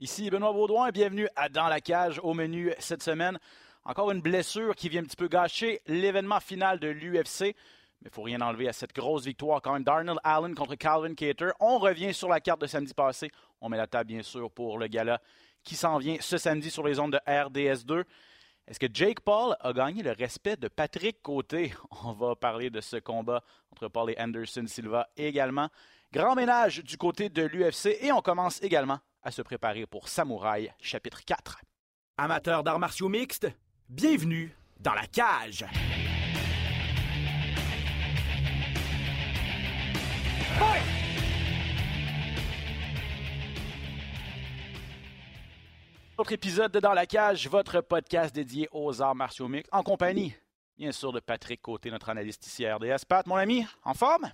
Ici Benoît Baudouin, bienvenue à Dans la cage au menu cette semaine. Encore une blessure qui vient un petit peu gâcher l'événement final de l'UFC. Mais il ne faut rien enlever à cette grosse victoire quand même. Darnell Allen contre Calvin Cater. On revient sur la carte de samedi passé. On met la table bien sûr pour le gala qui s'en vient ce samedi sur les ondes de RDS2. Est-ce que Jake Paul a gagné le respect de Patrick Côté? On va parler de ce combat entre Paul et Anderson Silva également. Grand ménage du côté de l'UFC et on commence également à se préparer pour Samouraï chapitre 4. Amateurs d'arts martiaux mixtes, bienvenue dans la cage. Autre épisode de Dans la cage, votre podcast dédié aux arts martiaux mixtes, en compagnie, bien sûr, de Patrick Côté, notre analyste ici à RDS. Pat, mon ami, en forme?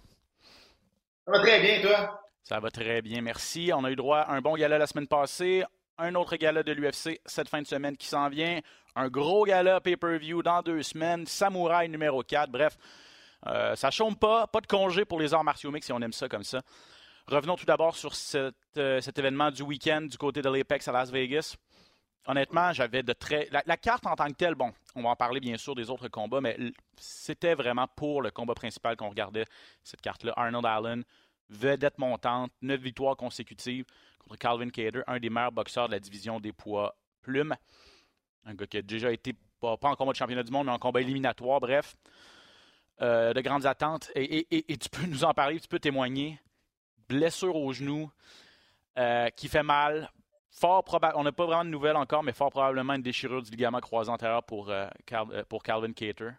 Ça va très bien, toi? Ça va très bien, merci. On a eu droit à un bon gala la semaine passée, un autre gala de l'UFC cette fin de semaine qui s'en vient, un gros gala pay-per-view dans deux semaines, Samouraï numéro 4, bref. Euh, ça chôme pas, pas de congé pour les arts martiaux mix si on aime ça comme ça. Revenons tout d'abord sur cet, euh, cet événement du week-end du côté de l'Apex à Las Vegas. Honnêtement, j'avais de très. La, la, carte en tant que telle, bon, on va en parler bien sûr des autres combats, mais c'était vraiment pour le combat principal qu'on regardait cette carte-là. Arnold Allen, vedette montante, neuf victoires consécutives contre Calvin Cater, un des meilleurs boxeurs de la division des poids plumes. Un gars qui a déjà été, pas, en combat de championnat du monde, mais en combat éliminatoire, bref. Euh, de grandes attentes. Et, tu peux nous en parler, tu peux témoigner. Blessure au genou euh, qui fait mal. Fort probable, on n'a pas vraiment de nouvelles encore, mais fort probablement une déchirure du ligament croisé antérieur pour, euh, pour Calvin Cater.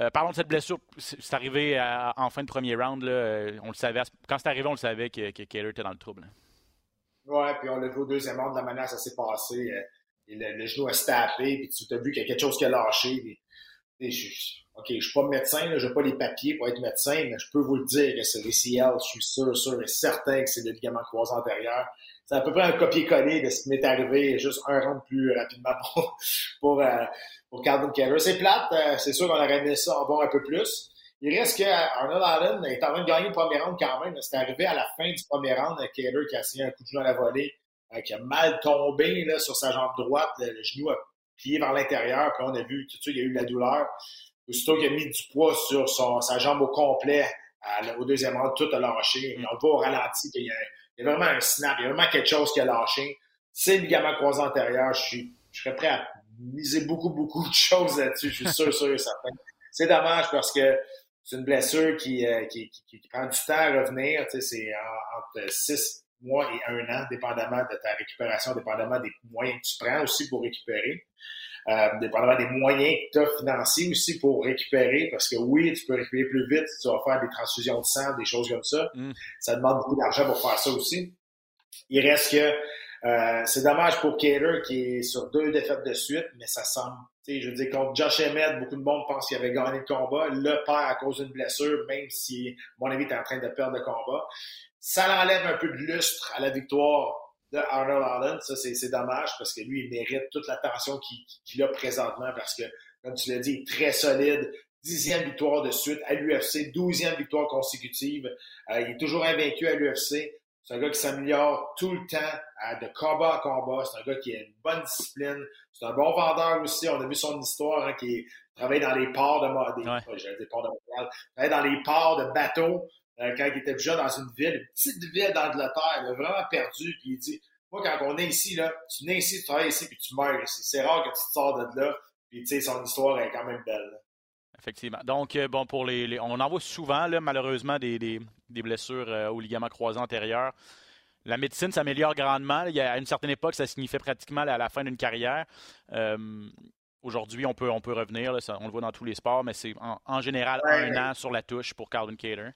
Euh, parlons de cette blessure. C'est arrivé en fin de premier round. Là, on le savait. Quand c'est arrivé, on le savait que, Cater était dans le trouble. Ouais, puis on l'a vu au deuxième round de la manière ça s'est passé. Le, le, genou a stappé, puis tu as vu qu'il y a quelque chose qui a lâché. Puis, je, OK, je suis pas médecin, je n'ai pas les papiers pour être médecin, mais je peux vous le dire que c'est l'ACL, je suis sûr, sûr et certain que c'est le ligament croisé antérieur. C'est à peu près un copier-coller de ce qui m'est arrivé juste un round plus rapidement pour, euh, pour Calvin Keller. C'est plate, euh, c'est sûr qu'on aurait aimé ça en voir un peu plus. Il reste que Arnold Allen est en train de gagner le premier round quand même. C'est arrivé à la fin du premier round, Keller qui a signé un coup de genou à la volée, euh, qui a mal tombé là, sur sa jambe droite, le, le genou a plié vers l'intérieur, puis on a vu tout de suite, il y a eu de la douleur. Aussitôt qu'il a mis du poids sur son, sa jambe au complet, à, au deuxième round, tout a lâché. Mm. On voit au ralenti qu'il y, y, a vraiment un snap, il y a vraiment quelque chose qui a lâché. C'est le ligament croisé antérieur. Je, suis, je serais prêt à miser beaucoup, beaucoup de choses là-dessus. Je suis sûr, sûr et certain. C'est dommage parce que c'est une blessure qui, euh, qui, qui, qui, prend du temps à revenir. Tu sais, c'est entre six mois et un an, dépendamment de ta récupération, dépendamment des moyens que tu prends aussi pour récupérer euh, dépendamment des moyens que tu as financiers aussi pour récupérer, parce que oui, tu peux récupérer plus vite, tu vas faire des transfusions de sang, des choses comme ça. Mm. Ça demande beaucoup d'argent pour faire ça aussi. Il reste que euh, c'est dommage pour Cater qui est sur deux défaites de suite, mais ça semble. Je veux dire, contre Josh Emmett, beaucoup de monde pense qu'il avait gagné le combat, le perd à cause d'une blessure, même si, à mon avis, est en train de perdre le combat. Ça l'enlève un peu de lustre à la victoire de Arnold Allen. Ça, c'est dommage parce que lui, il mérite toute l'attention qu'il qu a présentement parce que, comme tu l'as dit, il est très solide. Dixième victoire de suite à l'UFC, douzième victoire consécutive. Euh, il est toujours invaincu à l'UFC. C'est un gars qui s'améliore tout le temps, de combat en combat. C'est un gars qui a une bonne discipline. C'est un bon vendeur aussi. On a vu son histoire, hein, qui travaille dans les ports de, des, ouais. des ports de Montréal, travaille dans les ports de bateaux. Euh, quand il était déjà dans une ville, une petite ville d'Angleterre, il a vraiment perdu, puis il dit, moi, quand on est ici, là, tu nais ici, tu travailles ici, puis tu meurs ici. C'est rare que tu te sors de là, puis tu sais, son histoire est quand même belle. Là. Effectivement. Donc, euh, bon, pour les, les, on en voit souvent, là, malheureusement, des, des, des blessures euh, au ligament croisé antérieur. La médecine s'améliore grandement. Il y a, à une certaine époque, ça signifiait pratiquement à la fin d'une carrière. Euh, Aujourd'hui, on peut, on peut revenir, là, ça, on le voit dans tous les sports, mais c'est en, en, général ouais, un ouais. an sur la touche pour Calvin Cater.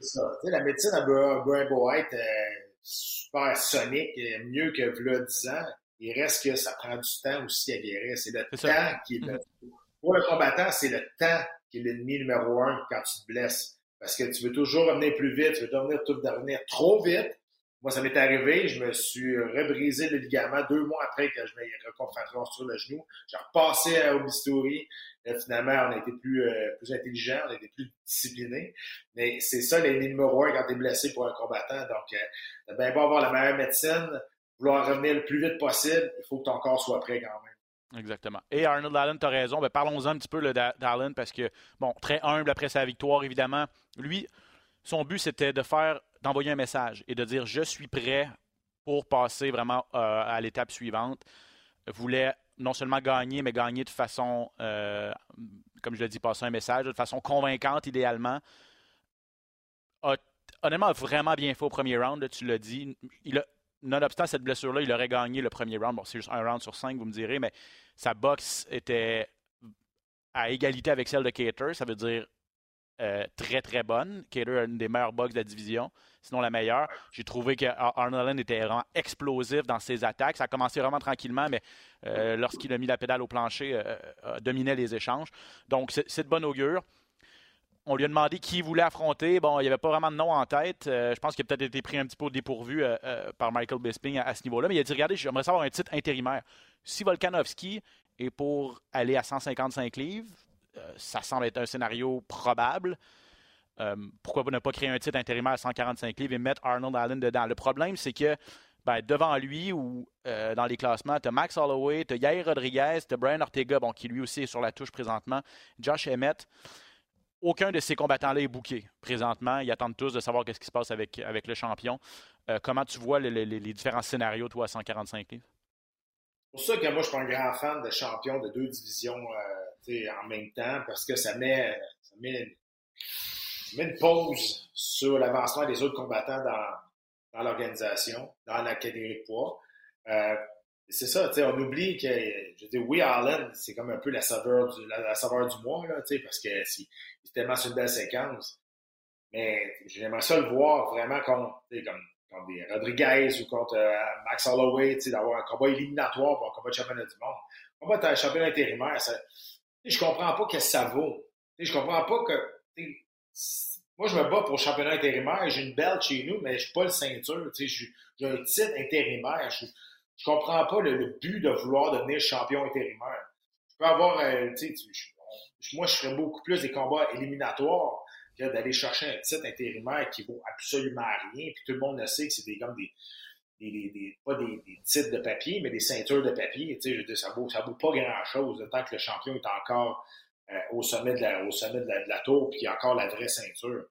C'est ça. Tu sais, la médecine a beau, beau être euh, super sonique, mieux que là 10 ans. Il reste que ça prend du temps aussi à guérir. C'est le temps ça. qui est le... Pour le combattant, c'est le temps qui est l'ennemi numéro un quand tu te blesses. Parce que tu veux toujours revenir plus vite, tu veux devenir, devenir trop vite. Moi, ça m'est arrivé, je me suis rebrisé le ligament deux mois après que je m'ai reconstruit le genou. J'ai repassé au bistouri. Finalement, on a été plus, euh, plus intelligent, on a été plus discipliné. Mais c'est ça les numéro un quand tu es blessé pour un combattant. Donc, euh, ben beau avoir la meilleure médecine, vouloir revenir le plus vite possible, il faut que ton corps soit prêt quand même. Exactement. Et Arnold Allen, tu as raison. Ben, Parlons-en un petit peu d'Allen parce que, bon, très humble après sa victoire, évidemment. Lui, son but, c'était de faire, d'envoyer un message et de dire Je suis prêt pour passer vraiment euh, à l'étape suivante. Voulait non seulement gagner, mais gagner de façon, euh, comme je l'ai dit, passer un message, de façon convaincante, idéalement. A, honnêtement, a vraiment bien fait au premier round, tu l'as dit. Il a, nonobstant cette blessure-là, il aurait gagné le premier round. Bon, c'est juste un round sur cinq, vous me direz, mais sa boxe était à égalité avec celle de Cater. Ça veut dire euh, très, très bonne. Cater a une des meilleures boxes de la division, sinon la meilleure. J'ai trouvé que Arnold était vraiment explosif dans ses attaques. Ça a commencé vraiment tranquillement, mais euh, lorsqu'il a mis la pédale au plancher, euh, dominait les échanges. Donc, c'est de bon augure. On lui a demandé qui il voulait affronter. Bon, il n'y avait pas vraiment de nom en tête. je pense qu'il a peut-être été pris un petit peu au dépourvu par Michael Bisping à, ce niveau-là. Mais il a dit Regardez, j'aimerais savoir un titre intérimaire. Si Volkanovski est pour aller à 155 livres, euh, ça semble être un scénario probable. Euh, pourquoi ne pas créer un titre intérimaire à 145 livres et mettre Arnold Allen dedans? Le problème, c'est que ben, devant lui ou euh, dans les classements, tu as Max Holloway, tu as Yair Rodriguez, tu as Brian Ortega, bon, qui lui aussi est sur la touche présentement, Josh Emmett. Aucun de ces combattants-là est bouqué présentement. Ils attendent tous de savoir ce qui se passe avec, avec le champion. comment tu vois les, différents scénarios, toi, à 145 livres? C'est pour ça que moi, je suis un grand fan de champions de deux divisions en même temps parce que ça met, ça met, une pause sur l'avancement des autres combattants dans, l'organisation, dans l'académie de poids. Euh, c'est ça, on oublie que, je dis, oui, Allen, c'est comme un peu la saveur du, la, saveur du mois, là, parce que c'est tellement une belle séquence. Mais j'aimerais ça le voir vraiment contre, comme, des Rodriguez ou contre euh, Max Holloway, d'avoir un combat éliminatoire pour un combat de championnat du monde. Un combat de championnat intérimaire, ça, je comprends pas que ça vaut. Je comprends pas que. Moi, je me bats pour le championnat intérimaire. J'ai une belle chez nous, mais je suis pas le ceinture. J'ai un titre intérimaire. Je comprends pas le, but de vouloir devenir champion intérimaire. Je peux avoir. Euh, moi, je ferais beaucoup plus des combats éliminatoires que d'aller chercher un titre intérimaire qui vaut absolument rien. Puis tout le monde sait que c'est des, comme des, pas des, titres de papier, mais des ceintures de papier. Tu sais, je ça vaut, ça vaut pas grand-chose tant que le champion est encore euh, au sommet de la, au sommet de la, tour, puis il y a encore la vraie ceinture.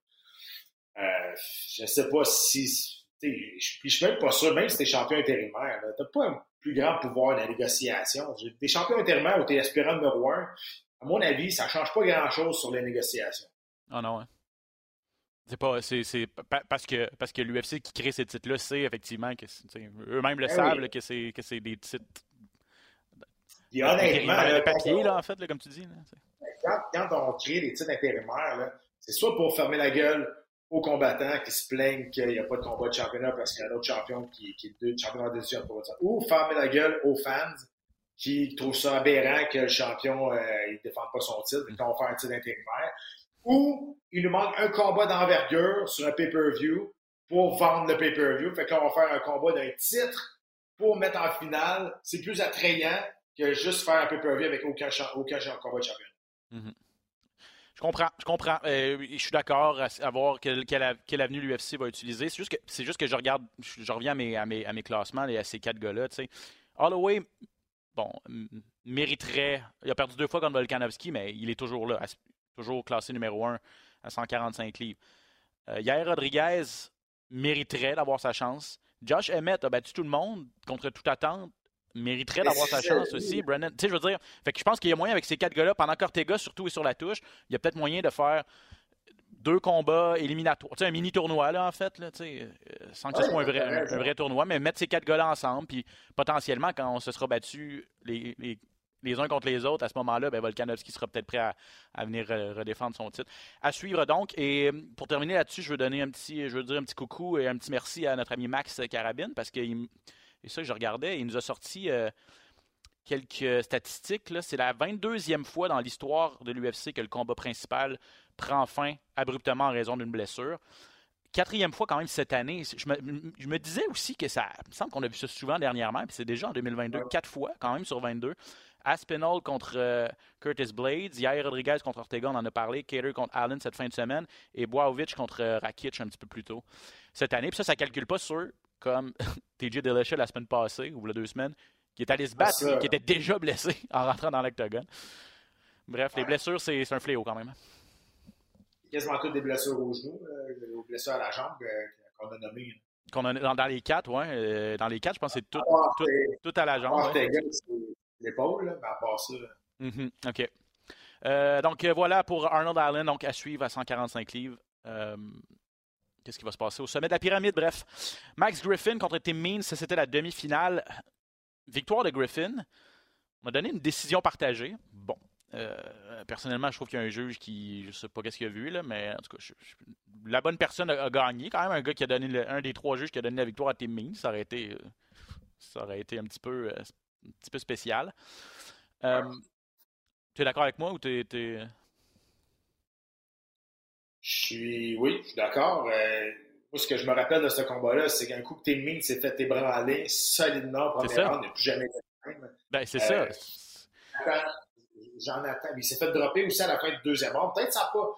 Euh, je sais pas si. Je suis même pas sûr, même si tu es champion intérimaire, tu n'as pas un plus grand pouvoir de négociation. Des champions intérimaires où tu es aspirant numéro un, à mon avis, ça change pas grand-chose sur les négociations. Ah non, hein. C'est pas, c'est, parce que parce que l'UFC qui crée ces titres-là sait effectivement que eux-mêmes le ben savent que c'est que c'est des titres. Puis honnêtement, le papier là en fait comme tu dis. quand, on crée des titres intérimaires, c'est soit pour fermer la gueule aux combattants qui se plaignent qu'il n'y a pas de combat de championnat parce qu'il y a un autre champion qui, est deux championnats de division ou fermer la gueule aux fans qui trouvent ça aberrant que le champion euh, il défende pas son titre, et qu'on fait un titre intérimaire ou il nous manque un combat d'envergure sur un pay-per-view pour vendre le pay-per-view. Fait qu'on va faire un combat d'un titre pour mettre en finale. C'est plus attrayant que juste faire un pay-per-view avec aucun, aucun combat de champion. Mm-hmm. Je comprends, je comprends. Euh, je suis d'accord à, voir quelle, avenue l'UFC va utiliser. C'est juste, que, c'est juste que je regarde, je, reviens à mes, classements et à ces quatre gars-là. Holloway, bon, mériterait. Il a perdu deux fois contre Volkanovski, mais il est toujours là toujours classé numéro 1 à 145 livres. Euh, Yair Rodriguez mériterait d'avoir sa chance. Josh Emmett a battu tout le monde contre toute attente. Mériterait d'avoir sa chance aussi. Brennan, tu sais, je veux dire, fait que je pense qu'il y a moyen avec ces quatre gars-là, pendant qu'Ortega surtout est sur la touche, il y a peut-être moyen de faire deux combats éliminatoires. Tu sais, un mini tournoi, là, en fait, là, tu sais, euh, sans que ce soit un vrai, un vrai, tournoi, mais mettre ces quatre gars-là ensemble, puis potentiellement, quand on se sera battu les, les, les uns contre les autres, à ce moment-là, ben, Volkanovski sera peut-être prêt à, venir redéfendre son titre. À suivre donc. Et euh, pour terminer là-dessus, je veux donner un petit, je veux dire un petit coucou et un petit merci à notre ami Max Carabine parce que et ça, je regardais, il nous a sorti euh, quelques statistiques. C'est la 22e fois dans l'histoire de l'UFC que le combat principal prend fin abruptement en raison d'une blessure quatrième fois quand même cette année. Je me, disais aussi que ça il me semble qu'on a vu ça souvent dernièrement, puis c'est déjà en 2022, quatre fois quand même sur 22. Aspinall contre euh, Curtis Blades, Yair Rodriguez contre Ortega, on en a parlé, Cater contre Allen cette fin de semaine, et Boaovic contre euh, Rakic un petit peu plus tôt cette année. Puis ça, ça ne calcule pas sur comme TJ Dillashaw la semaine passée, ou la deux semaines, qui est allé se battre, qui était déjà blessé en rentrant dans l'octogone. Bref, les blessures, c'est un fléau quand même. Quasiment toutes des blessures aux genoux, euh, aux blessures à la jambe euh, qu'on a nommées. Qu'on a dans, les quatre, oui. Euh, dans les quatre, je pense que c'est tout, ah, tout, tout, à la jambe. Ah, ouais. l'épaule, mais à part ça. Mm-hmm, OK. donc voilà pour Arnold Allen, donc à suivre à 145 livres. Qu'est-ce qui va se passer au sommet de la pyramide? Bref, Max Griffin contre Tim Means, c'était la demi-finale. Victoire de Griffin. On a donné une décision partagée. Bon. Euh, personnellement, je trouve qu'il y a un juge qui, je sais pas qu'est-ce qu'il a vu, là, mais en tout cas, la bonne personne a, gagné. Quand même, un gars qui a donné un des trois juges qui a donné la victoire à Tim Means, ça aurait été, euh, ça aurait été un petit peu, euh, un petit peu spécial. tu es d'accord avec moi ou tu es, Je suis, oui, je suis d'accord. moi, ce que je me rappelle de ce combat-là, c'est qu'un coup que Tim Means s'est fait ébranler solidement pour première round, il plus jamais été même. Ben, c'est ça j'en attends. Il s'est fait dropper aussi à la fin du deuxième round. Peut-être ça pas.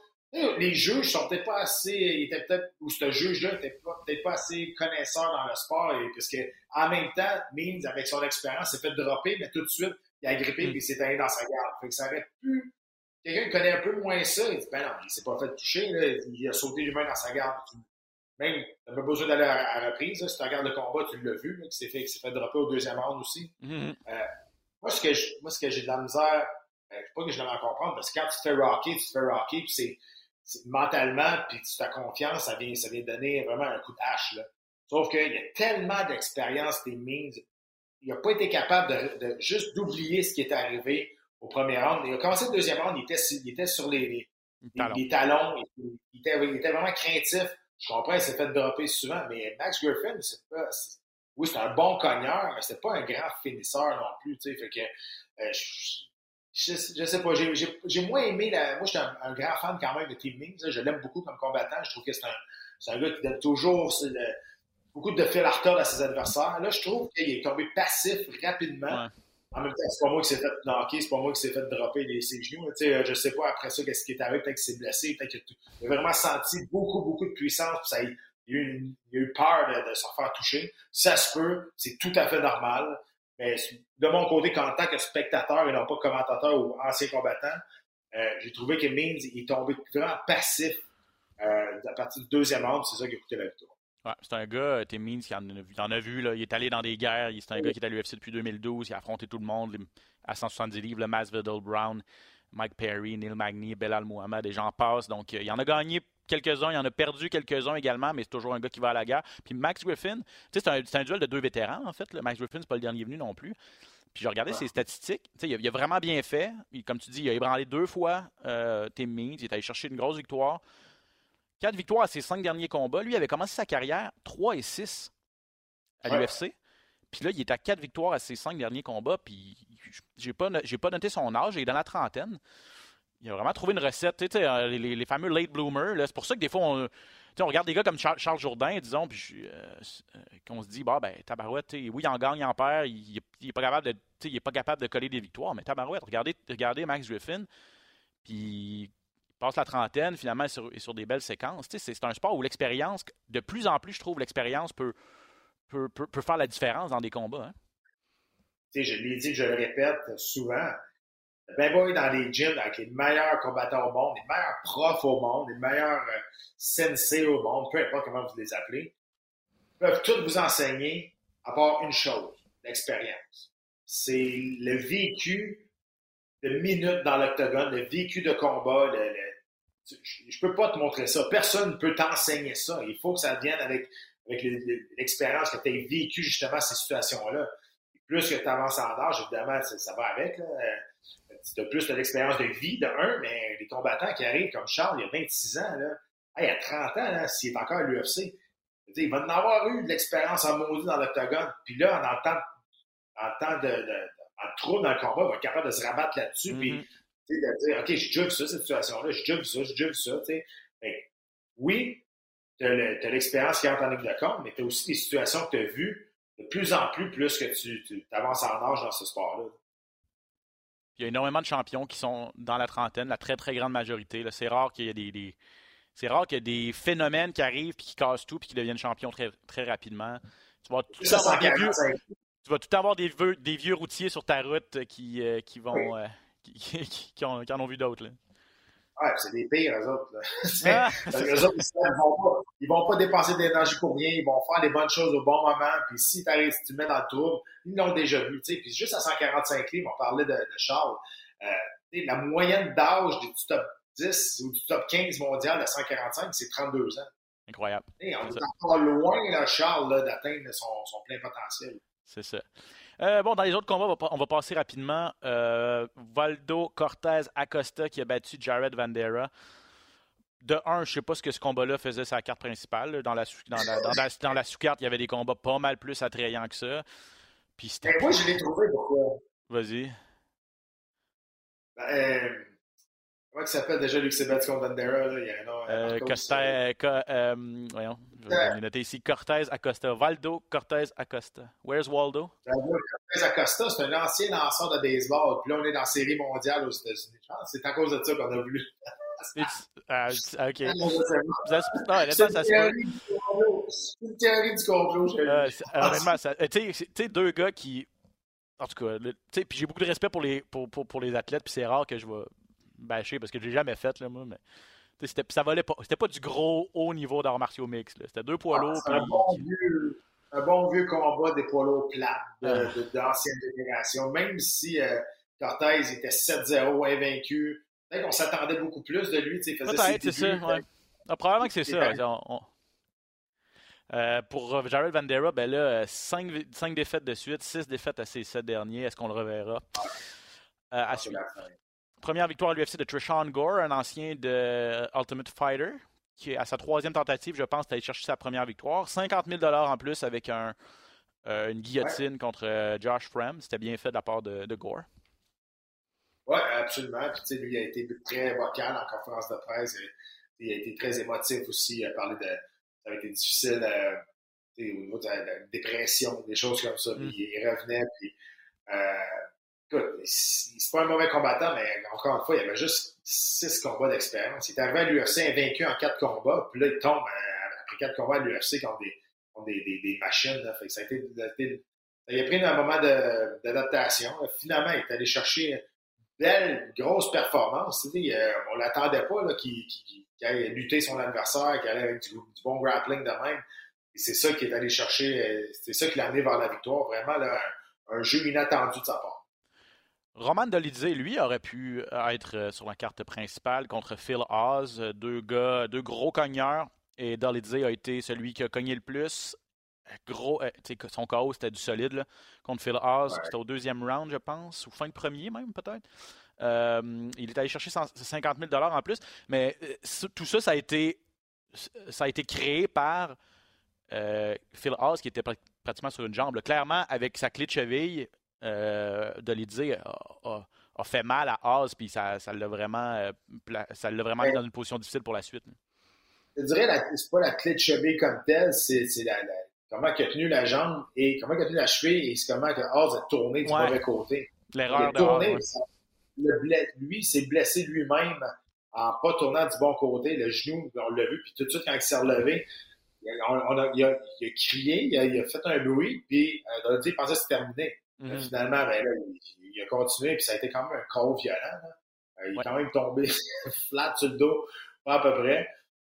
Les juges sont peut-être pas assez. Il était peut-être, ou ce juge-là était peut-être pas assez connaisseur dans le sport. Et, parce que, en même temps, Means, avec son expérience, s'est fait dropper, mais tout de suite, il a grippé et mm. il s'est allé dans sa garde. Fait que ça aurait pu. Quelqu'un qui connaît un peu moins ça, il dit, ben non, il s'est pas fait toucher, là. il a sauté lui-même dans sa garde. Même, t'as pas besoin d'aller à la reprise, là. si tu regardes le combat, tu l'as vu, là, qui s'est fait, fait dropper au deuxième round aussi. Mm-hmm. euh, moi, ce que moi, ce que j'ai de la misère, euh, pas que je l'avais comprendre, parce que quand tu te fais rocker, tu te fais rocker, puis c'est, mentalement, puis tu as confiance, ça vient, ça vient donner vraiment un coup de hache. Là. Sauf qu'il y a tellement d'expérience des Mings, il n'a pas été capable de, juste d'oublier ce qui est arrivé au premier round. Il a commencé le deuxième round, il était, il était sur les, les, talons, il, était, il, était, vraiment craintif. Je comprends, il s'est fait dropper souvent, mais Max Griffin, c'est pas, oui, c'est un bon cogneur, mais c'est pas un grand finisseur non plus, tu sais. Fait que, euh, je, je, sais pas, j'ai moins aimé la. Moi, je suis un, grand fan quand même de Tim Mings. Je l'aime beaucoup comme combattant. Je trouve que c'est un, un gars qui donne toujours beaucoup de fil à retard à ses adversaires. Là, je trouve qu'il est tombé passif rapidement. En même temps, c'est pas moi qui s'est fait knocker, c'est pas moi qui s'est fait dropper les, ses genoux. Tu sais, je sais pas après ça qu'est-ce qui est arrivé, peut-être qu'il s'est blessé, peut-être qu'il a vraiment senti beaucoup, beaucoup de puissance, puis ça, il, a eu il a eu peur de, de se faire toucher. Ça se peut, c'est tout à fait normal. Mais de mon côté, qu'en tant que spectateur et non pas commentateur ou ancien combattant, euh, j'ai trouvé que Means est tombé vraiment passif euh, à partir du deuxième round, c'est ça qui a coûté la victoire. Ouais, c'est un gars, Tim Means, qui en, en, a vu, là, il est allé dans des guerres, c'est un gars qui est à l'UFC depuis 2012, il a affronté tout le monde à 170 livres, le Masvidal Brown, Mike Perry, Neil Magny, Belal Muhammad, et j'en passe. Donc, euh, il en a gagné quelques-uns, il en a perdu quelques-uns également, mais c'est toujours un gars qui va à la guerre. Puis Max Griffin, c'est un, un, duel de deux vétérans, en fait. Max Griffin, c'est pas le dernier venu non plus. Puis j'ai regardé ses statistiques. Il a, il a, vraiment bien fait. comme tu dis, il a ébranlé deux fois euh, Tim Means. Il est allé chercher une grosse victoire. Quatre victoires à ses cinq derniers combats. Lui il avait commencé sa carrière 3 et 6 à l'UFC. Puis là, il est à quatre victoires à ses cinq derniers combats. Puis j'ai pas, pas noté son âge. Il est dans la trentaine il a vraiment trouvé une recette. Tu sais, euh, les, les, fameux late bloomers. C'est pour ça que des fois, on, on regarde des gars comme Charles, Jourdain, disons, puis euh, euh, qu'on se dit, bah, ben, Tabarouette, oui, il en gagne, il en perd, il n'est pas, capable de, il est pas capable de coller des victoires, mais Tabarouette, regardez, regardez Max Griffin, puis passe la trentaine, finalement, sur, sur des belles séquences. C'est un sport où l'expérience, de plus en plus, je trouve, l'expérience peut peut, peut, faire la différence dans des combats. Hein. Je l'ai dit, je le répète souvent, ben boy dans les gyms avec les meilleurs combattants au monde, les meilleurs profs au monde, les meilleurs euh, sensei au monde, peu importe comment vous les appelez, peuvent tous vous enseigner à part une chose, l'expérience. C'est le vécu de minutes dans l'octogone, le vécu de combat. Le, je peux pas te montrer ça. Personne ne peut t'enseigner ça. Il faut que ça vienne avec, avec l'expérience que tu as vécu justement ces situations-là. Plus que tu avances en âge, évidemment, ça, va avec. Là tu as plus de l'expérience de vie, de un, mais les combattants qui arrivent comme Charles, il y a 26 ans, là, il y a 30 ans, s'il est encore à l'UFC, il va en avoir eu de l'expérience en maudit dans l'octogone. Puis là, en temps, en temps de, de, en trou dans le combat, il va être capable de se rabattre là-dessus. Puis, de dire, OK, j'ai déjà vu ça, cette situation-là, j'ai déjà vu ça, j'ai déjà vu ça. Mais, oui, tu as l'expérience qui entre en ligne de compte, mais tu as aussi des situations que tu as vues de plus en plus, plus que tu, tu avances en âge dans ce sport-là. Il y a énormément de champions qui sont dans la trentaine, la très très grande majorité. C'est rare qu'il y ait des, c'est rare qu'il y ait des phénomènes qui arrivent puis qui cassent tout puis qui deviennent champions très, très rapidement. Tu vas tout avoir des vieux, tu vas tout avoir des vieux, des vieux routiers sur ta route qui, euh, qui vont euh, qui, qui, qui, ont, qui, en ont vu d'autres. Ouais, c'est des pires, eux autres. Ah, eux autres, ils vont pas, ils vont pas dépenser d'énergie pour rien, ils vont faire les bonnes choses au bon moment. Puis si, si tu mets dans le trouble, ils l'ont déjà vu. sais Puis juste à 145 livres, on parlait de, de Charles. Euh, la moyenne d'âge du top 10 ou du top 15 mondial à 145, c'est 32 ans. Incroyable. on est encore loin, là, Charles, d'atteindre son, son, plein potentiel. C'est ça. Euh, bon, dans les autres combats, on va, passer rapidement. Euh, Valdo Cortez Acosta qui a battu Jared Vandera. De un, je ne sais pas ce que ce combat-là faisait sa carte principale. Dans la, dans la, dans la, sous-carte, il y avait des combats pas mal plus attrayants que ça. Puis Mais moi, je l'ai trouvé pourquoi? Vas-y. Ben, euh, comment il s'appelle déjà Luc Sebet contre Vandera? Là? Il y a un nom. Euh, Costa, euh, voyons, je vais noter ici. Cortez Acosta. Valdo Cortez Acosta. Where's Waldo? Valdo Cortez Acosta, c'est un ancien lanceur de baseball. Puis là, on est dans la série mondiale aux États-Unis. C'est à cause de ça qu'on a voulu. ah, ok. Non, c'est une théorie du complot. Euh, honnêtement, tu sais, deux gars qui. En tout cas, puis j'ai beaucoup de respect pour les, pour, pour, pour les athlètes, puis c'est rare que je vais bâcher parce que je l'ai jamais fait, là, moi. Mais c'était, ça valait pas. C'était pas du gros haut niveau d'arts martiaux mix. C'était deux poids ah, lourds. un, bon vieux, un bon vieux combat des poids lourds plats de, ah. d'ancienne génération. Même si euh, Cortez était 7-0 invaincu, peut-être qu'on s'attendait beaucoup plus de lui. Peut-être, c'est ça. Ouais. Ah, probablement que c'est ça. Euh, pour Jared Vandera, ben là, 5, défaites de suite, 6 défaites à ses 7 derniers. Est-ce qu'on le reverra? Euh, à suivre première victoire à l'UFC de Trishan Gore, un ancien de Ultimate Fighter, qui, à sa troisième tentative, je pense, est allé chercher sa première victoire. 50 000 en plus avec un, euh, une guillotine contre euh, Josh Frem. C'était bien fait de la part de, Gore. Oui, absolument. Puis, lui, il a été très vocal en conférence de presse. Il a été très émotif aussi. Il a parlé de. Ça a été difficile euh, au niveau de la, dépression, des choses comme ça. Puis, mm. il revenait. Puis, c'est pas un mauvais combattant, mais encore une fois, il avait juste six combats d'expérience. Il est arrivé à l'UFC invaincu en quatre combats, puis là, il tombe euh, après quatre combats à l'UFC contre des, des, machines. ça, a été, il a pris un moment d'adaptation. Finalement, il est allé chercher une belle, grosse performance. Euh, on l'attendait pas qu'il qu allait lutter son adversaire, qu'il allait avec du, bon grappling de même. C'est ça qui est allé chercher, euh, c'est ça qui l'a amené vers la victoire. Vraiment, un jeu inattendu de sa part. Roman Dolidze, lui, aurait pu euh, être euh, sur la carte principale contre Phil Oz, euh, deux gars, deux gros cogneurs. Et Dolidze a été celui qui a cogné le plus. Gros, son chaos, c'était du solide là, contre Phil Oz. C'était au deuxième round, je pense, ou fin de premier même, peut-être. il est allé chercher 50 000 en plus. Mais tout ça, ça a été, ça a été créé par Phil Oz, qui était pratiquement sur une jambe. Clairement, avec sa clé de cheville, euh, de l'idée a, a, fait mal à Oz, puis ça, ça l'a vraiment, euh, ça l'a vraiment mis dans une position difficile pour la suite. Je dirais que c'est pas la clé de cheville comme telle, c'est, comment il a tenu la jambe et comment il a tenu la cheville et c'est comment que Oz a tourné du mauvais côté. L'erreur de tourné, Lui, s'est blessé lui-même en pas tournant du bon côté. Le genou, on l'a vu, puis tout de suite, quand il s'est relevé, il a, il a, crié, il a, fait un bruit, puis on a dit qu'il pensait que c'était terminé. Mhm. Finalement, ben, là, il, a continué, puis ça a été quand même un coup violent. Euh, il est quand même tombé flat sur le dos, pas à peu près.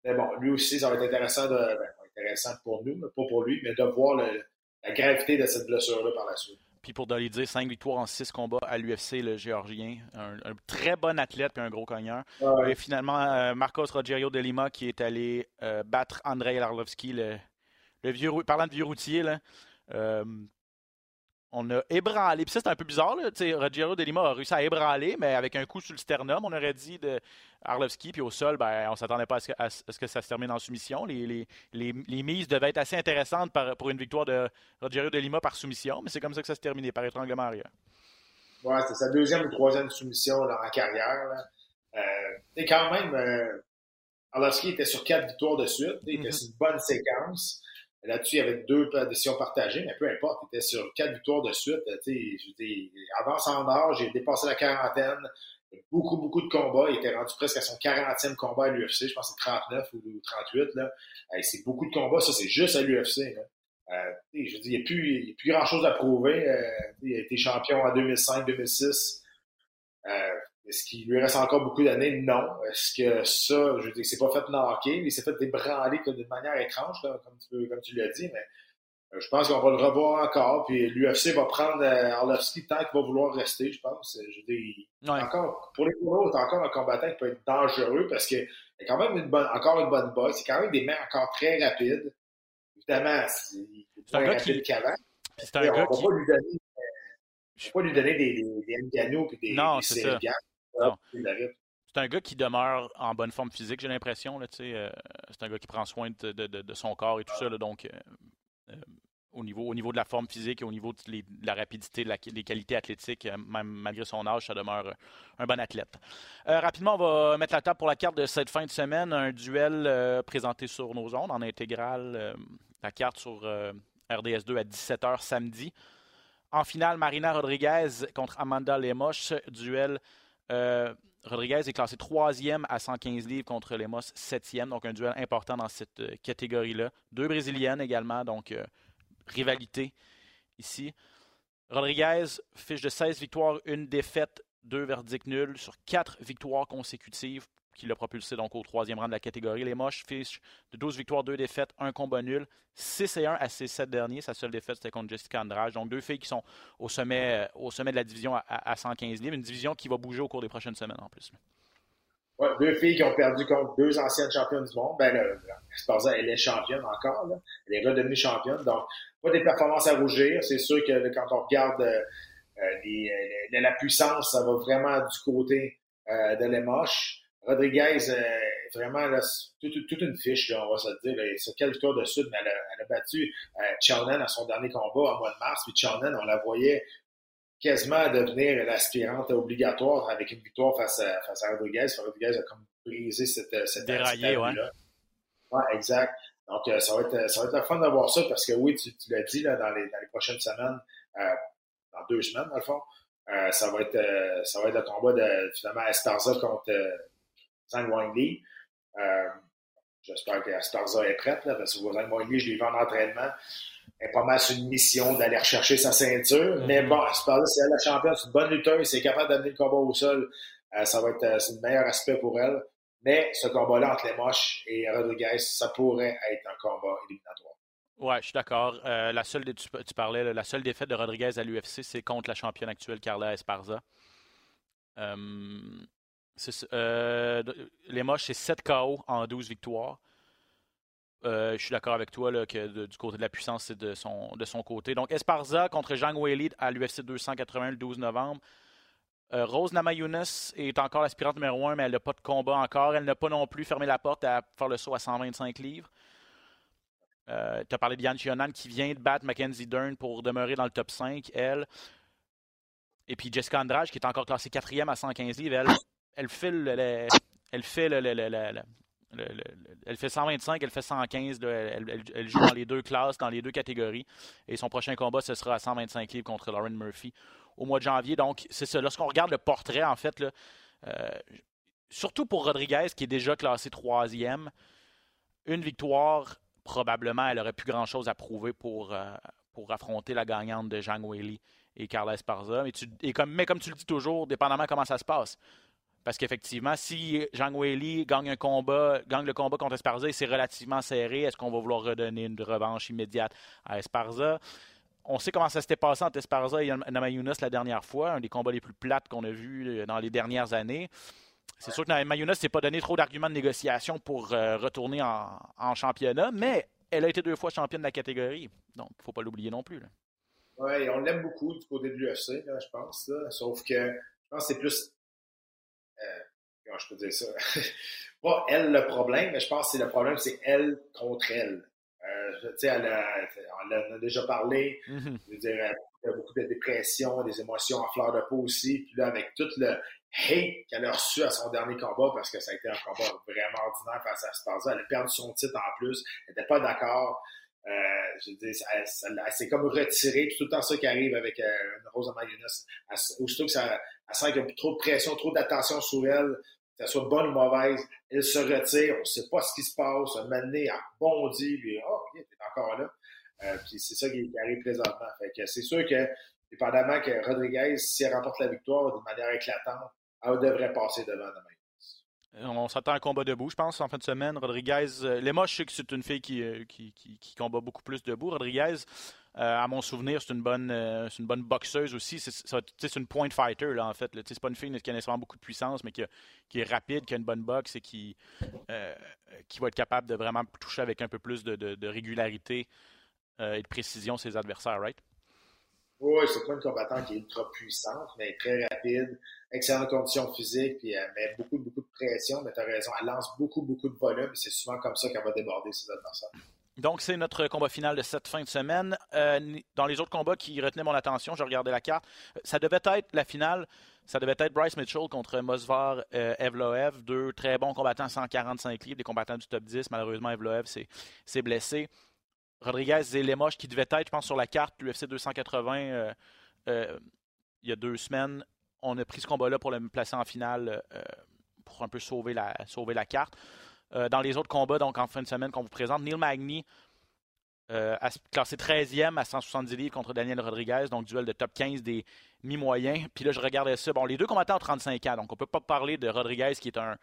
Mais bon, lui aussi, ça va être intéressant, de, ben, intéressant pour nous, mais pas pour lui, mais de voir la gravité de cette blessure-là par la suite. Puis pour dire 5 victoires en 6 combats à l'UFC, le Géorgien. Un, très bon athlète et un gros cogneur. Et finalement, euh, Marcos Rogerio de Lima qui est allé euh, battre Andrei Larlovski, le, le vieux, parlant de vieux routier, là, on a ébranlé. Puis ça, c'est un peu bizarre. Là. Rogero de Lima a réussi à ébranler, mais avec un coup sur le sternum, on aurait dit de Arlovski. Puis au sol, ben, on ne s'attendait pas à ce, que, ça se termine en soumission. Les, mises devaient être assez intéressantes pour une victoire de Rogero de Lima par soumission, mais c'est comme ça que ça se terminait, par étranglement arrière. Ouais, c'était sa deuxième ou troisième soumission dans en carrière. Euh, quand même, euh, Arlovski était sur quatre victoires de suite. Il était mm-hmm. sur une bonne séquence. Là-dessus, il y avait deux décisions partagées, mais peu importe, il était sur quatre victoires de suite. Je avance en âge, j'ai dépassé la quarantaine, beaucoup, beaucoup de combats. Il était rendu presque à son 40e combat à l'UFC, je pense que c'est 39 ou 38. Là. C'est beaucoup de combats, ça c'est juste à l'UFC. je veux dire, il n'y a plus, plus grand-chose à prouver. il a été champion en 2005-2006. Est-ce qu'il lui reste encore beaucoup d'années? Non. Est-ce que ça, je veux dire, c'est pas fait knocker, il s'est fait débranler d'une manière étrange, comme tu, comme tu l'as dit, mais euh, je pense qu'on va le revoir encore. Puis l'UFC va prendre euh, Arlovski tant qu'il va vouloir rester, je pense. Je dis, encore, pour les coureurs, c'est encore un combattant qui peut être dangereux parce qu'il y a quand même une bonne, encore une bonne boxe. C'est quand même des mains encore très rapides. Évidemment, c'est plus rapide qu'avant. C'est un gars qui... Pas lui donner, je ne pas lui donner des, des, des et des, non. C'est un gars qui demeure en bonne forme physique, j'ai l'impression. Euh, c'est un gars qui prend soin de, de, de, son corps et tout ça. Là, donc, euh, au, niveau, au niveau de la forme physique et au niveau de, la rapidité, des qualités athlétiques, euh, même malgré son âge, ça demeure euh, un bon athlète. rapidement, on va mettre la table pour la carte de cette fin de semaine. Un duel présenté sur nos ondes en intégrale. la carte sur RDS2 à 17h samedi. En finale, Marina Rodriguez contre Amanda Lemos. Duel. Rodriguez est classé troisième à 115 livres contre Lemos, septième. Donc, un duel important dans cette catégorie-là. Deux Brésiliennes également. Donc, rivalité ici. Rodriguez, fiche de 16 victoires, une défaite, deux verdicts nuls sur quatre victoires consécutives qui l'a propulsé donc au troisième rang de la catégorie. Les moches fiche de 12 victoires, deux défaites, un combat nul. 6 et 1 à ses 7 derniers. Sa seule défaite, c'était contre Jessica Andrade. Donc deux filles qui sont au sommet, euh, au sommet de la division à, à 115 livres. Une division qui va bouger au cours des prochaines semaines en plus. Ouais, deux filles qui ont perdu contre deux anciennes championnes du monde. Ben, Esparza, elle est championne encore. Elle est redevenue championne. Donc, pas des performances à rougir. C'est sûr que quand on regarde euh, les, la puissance, ça va vraiment du côté euh, de Lemoche. Rodriguez, euh, vraiment, là, toute, une fiche, là, on va se dire. Là, sur quelle victoire de Sud, mais elle a, elle a battu euh, à son dernier combat en mois de mars. Puis Chonan, on la voyait quasiment devenir l'aspirante obligatoire avec une victoire face à, face à Rodriguez. Rodriguez a comme brisé cette, cette Déraillé, ouais. là Ouais, exact. Donc, euh, ça, va être, ça va être la fun d'avoir ça parce que oui, tu, tu l'as dit là, dans, les, dans les prochaines semaines, euh, dans deux semaines, dans le fond, euh, ça, va être, ça va être le combat de finalement Esparza contre Zhang Wanli. J'espère que Esparza est prête là, parce que Zhang Wanli, je l'ai vu en entraînement est pas mal sur une mission d'aller rechercher sa ceinture. Mais mhm. bon, c'est elle la championne, c'est une bonne lutteuse, c'est capable d'amener le combat au sol. Euh, ça va être euh, le meilleur aspect pour elle. Mais ce combat-là entre les moches et Rodriguez, ça pourrait être un combat éliminatoire. Ouais, je suis d'accord. Euh, la seule, tu, tu, parlais, la seule défaite de Rodriguez à l'UFC, c'est contre la championne actuelle Carla Esparza. Les moches, c'est 7 KO en 12 victoires. Euh, je suis d'accord avec toi là, que du côté de la puissance, c'est de son, côté. Donc, Esparza contre Zhang Weili à l'UFC 280 le 12 novembre. Euh, Rose Namajunas est encore l'aspirante numéro 1, mais elle n'a pas de combat encore. Elle n'a pas non plus fermé la porte à faire le saut à 125 livres. Euh, tu as parlé de Yann Chionan qui vient de battre Mackenzie Dern pour demeurer dans le top 5, elle. Et puis Jessica Andrade, qui est encore classée quatrième à 115 livres, elle, elle elle, fait le, elle fait 125, elle fait 115. elle, joue dans les deux classes, dans les deux catégories. Et son prochain combat, ce sera à 125 livres contre Lauren Murphy au mois de janvier. Donc, c'est ça. Lorsqu'on regarde le portrait, en fait, euh, surtout pour Rodriguez, qui est déjà classé troisième, une victoire, probablement, elle aurait plus grand-chose à prouver pour, euh, pour affronter la gagnante de Zhang Weili et Carla Esparza. Mais, comme, mais comme tu le dis toujours, dépendamment comment ça se passe. Parce qu'effectivement, si Zhang Weili gagne un combat, gagne le combat contre Esparza et c'est relativement serré, est-ce qu'on va vouloir redonner une revanche immédiate à Esparza? On sait comment ça s'était passé entre Esparza et Namayunas la dernière fois, un des combats les plus plates qu'on a vus euh, dans les dernières années. C'est sûr que Namayunas ne s'est pas donné trop d'arguments de négociation pour euh, retourner en, championnat, mais elle a été deux fois championne de la catégorie. Donc, il ne faut pas l'oublier non plus. Oui, on l'aime beaucoup du côté de l'UFC, je pense. Sauf que je pense que c'est plus comment je peux dire ça? pas elle le problème, mais je pense que le problème, c'est elle contre elle. Euh, elle on en a déjà parlé. Je veux dire, elle a beaucoup de dépression, des émotions en fleur de peau aussi. Puis là, avec tout le hate qu'elle a reçu à son dernier combat, parce que ça a été un combat vraiment ordinaire face à Sparza, elle a perdu son titre en plus. Elle n'était pas d'accord. Euh, je veux dire, elle, s'est comme retirée. tout le temps ça qui arrive avec euh, Rosa Magnus. Aussitôt que ça, elle sent qu'il y a trop de pression, trop d'attention sur elle, que ce soit bonne ou mauvaise, elle se retire, on ne sait pas ce qui se passe, un moment donné, elle bondit, puis oh, il est encore là. puis c'est ça qui, arrive présentement. Fait que c'est sûr que, dépendamment que Rodriguez, si elle remporte la victoire de manière éclatante, elle devrait passer devant demain. On s'attend à un combat debout, je pense, en fin de semaine. Rodriguez, euh, les je sais que c'est une fille qui, euh, qui, combat beaucoup plus debout. Rodriguez, euh, à mon souvenir, c'est une bonne bonne boxeuse aussi. C'est une point fighter, là, en fait. C'est pas une fille qui a nécessairement beaucoup de puissance, mais qui, est rapide, qui a une bonne boxe et qui, qui va être capable de vraiment toucher avec un peu plus de, de régularité et de précision ses adversaires, right? Oui, c'est pas une combattante qui est ultra puissante, mais très rapide, excellente condition physique, puis elle met beaucoup, beaucoup de pression, mais tu as raison, elle lance beaucoup, beaucoup de volume, c'est souvent comme ça qu'elle va déborder ses adversaires. Donc, c'est notre combat final de cette fin de semaine. Euh, dans les autres combats qui retenaient mon attention, je regardais la carte, ça devait être la finale, ça devait être Bryce Mitchell contre Mosvar euh, Evloev, deux très bons combattants 145 livres, des combattants du top 10. Malheureusement, Evloev s'est blessé. Rodriguez et Lemos qui devait être, je pense, sur la carte l'UFC 280 euh, euh, il y a deux semaines. On a pris ce combat-là pour le placer en finale euh, pour un peu sauver sauver la carte. Dans les autres combats, donc en fin de semaine qu'on vous présente, Neil Magny classé 13e à 170 livres contre Daniel Rodriguez, donc duel de top 15 des mi-moyens. Puis là, je regardais ça. Bon, les deux combattants ont 35 ans, donc on ne peut pas parler de Rodriguez qui est un,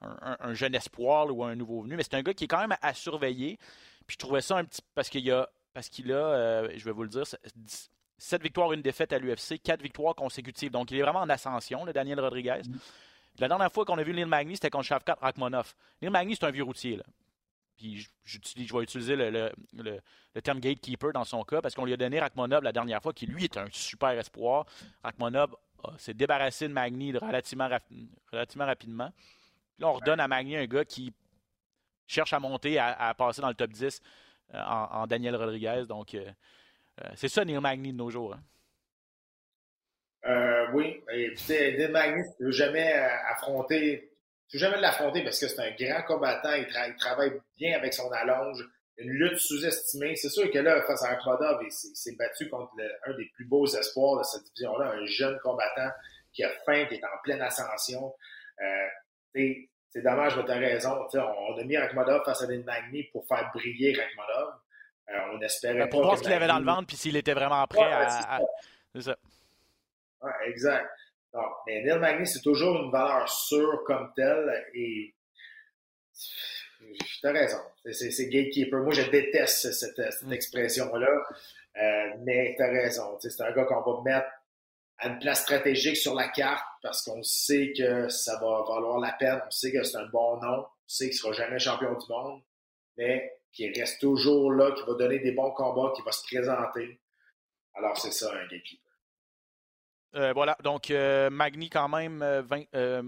un jeune espoir ou un nouveau venu, mais c'est un gars qui est quand même à surveiller. Puis je trouvais ça un petit. Parce qu'il a. Parce qu'il a, euh, je vais vous le dire, 7 victoires, une défaite à l'UFC, 4 victoires consécutives. Donc il est vraiment en ascension, le Daniel Rodriguez. Mm-hmm. La dernière fois qu'on a vu Neil Magny, c'était contre Shavkat Rakhmonov. Neil Magny, c'est un vieux routier. Là. Puis je, vais utiliser le, terme gatekeeper dans son cas parce qu'on lui a donné Rakhmonov la dernière fois, qui lui est un super espoir. Rakhmonov s'est débarrassé de Magny relativement, relativement rapidement. Puis là, on redonne à Magny un gars qui cherche à monter, à, passer dans le top 10 euh, en, Daniel Rodriguez. Donc, euh, euh, c'est ça Neil Magny de nos jours. Hein. Oui, et Neil Magny, tu ne veux jamais affronter, tu veux jamais l'affronter parce que c'est un grand combattant, il, travaille bien avec son allonge, une lutte sous-estimée. C'est sûr que là, face à Akhmadov, il s'est battu contre un des plus beaux espoirs de cette division-là, un jeune combattant qui a faim, qui est en pleine ascension. Euh, c'est dommage, mais tu as raison. on, a mis Rakhmadov face à des Magny pour faire briller Rakhmadov. Euh, on espérait ben, Pour voir ce qu'il avait dans le ventre, puis s'il était vraiment prêt à. C'est ça. Ouais, exact. Donc, mais Neil Magny, c'est toujours une valeur sûre comme telle. Et tu as raison. C'est gatekeeper. Moi, je déteste cette, cette mm. expression-là. Euh, mais tu as raison. C'est un gars qu'on va mettre à une place stratégique sur la carte parce qu'on sait que ça va valoir la peine, on sait que c'est un bon nom, on sait qu'il ne sera jamais champion du monde, mais qu'il reste toujours là, qu'il va donner des bons combats, qu'il va se présenter. Alors, c'est ça, un gatekeeper. Euh, voilà, donc euh, Magni quand même, 20, euh,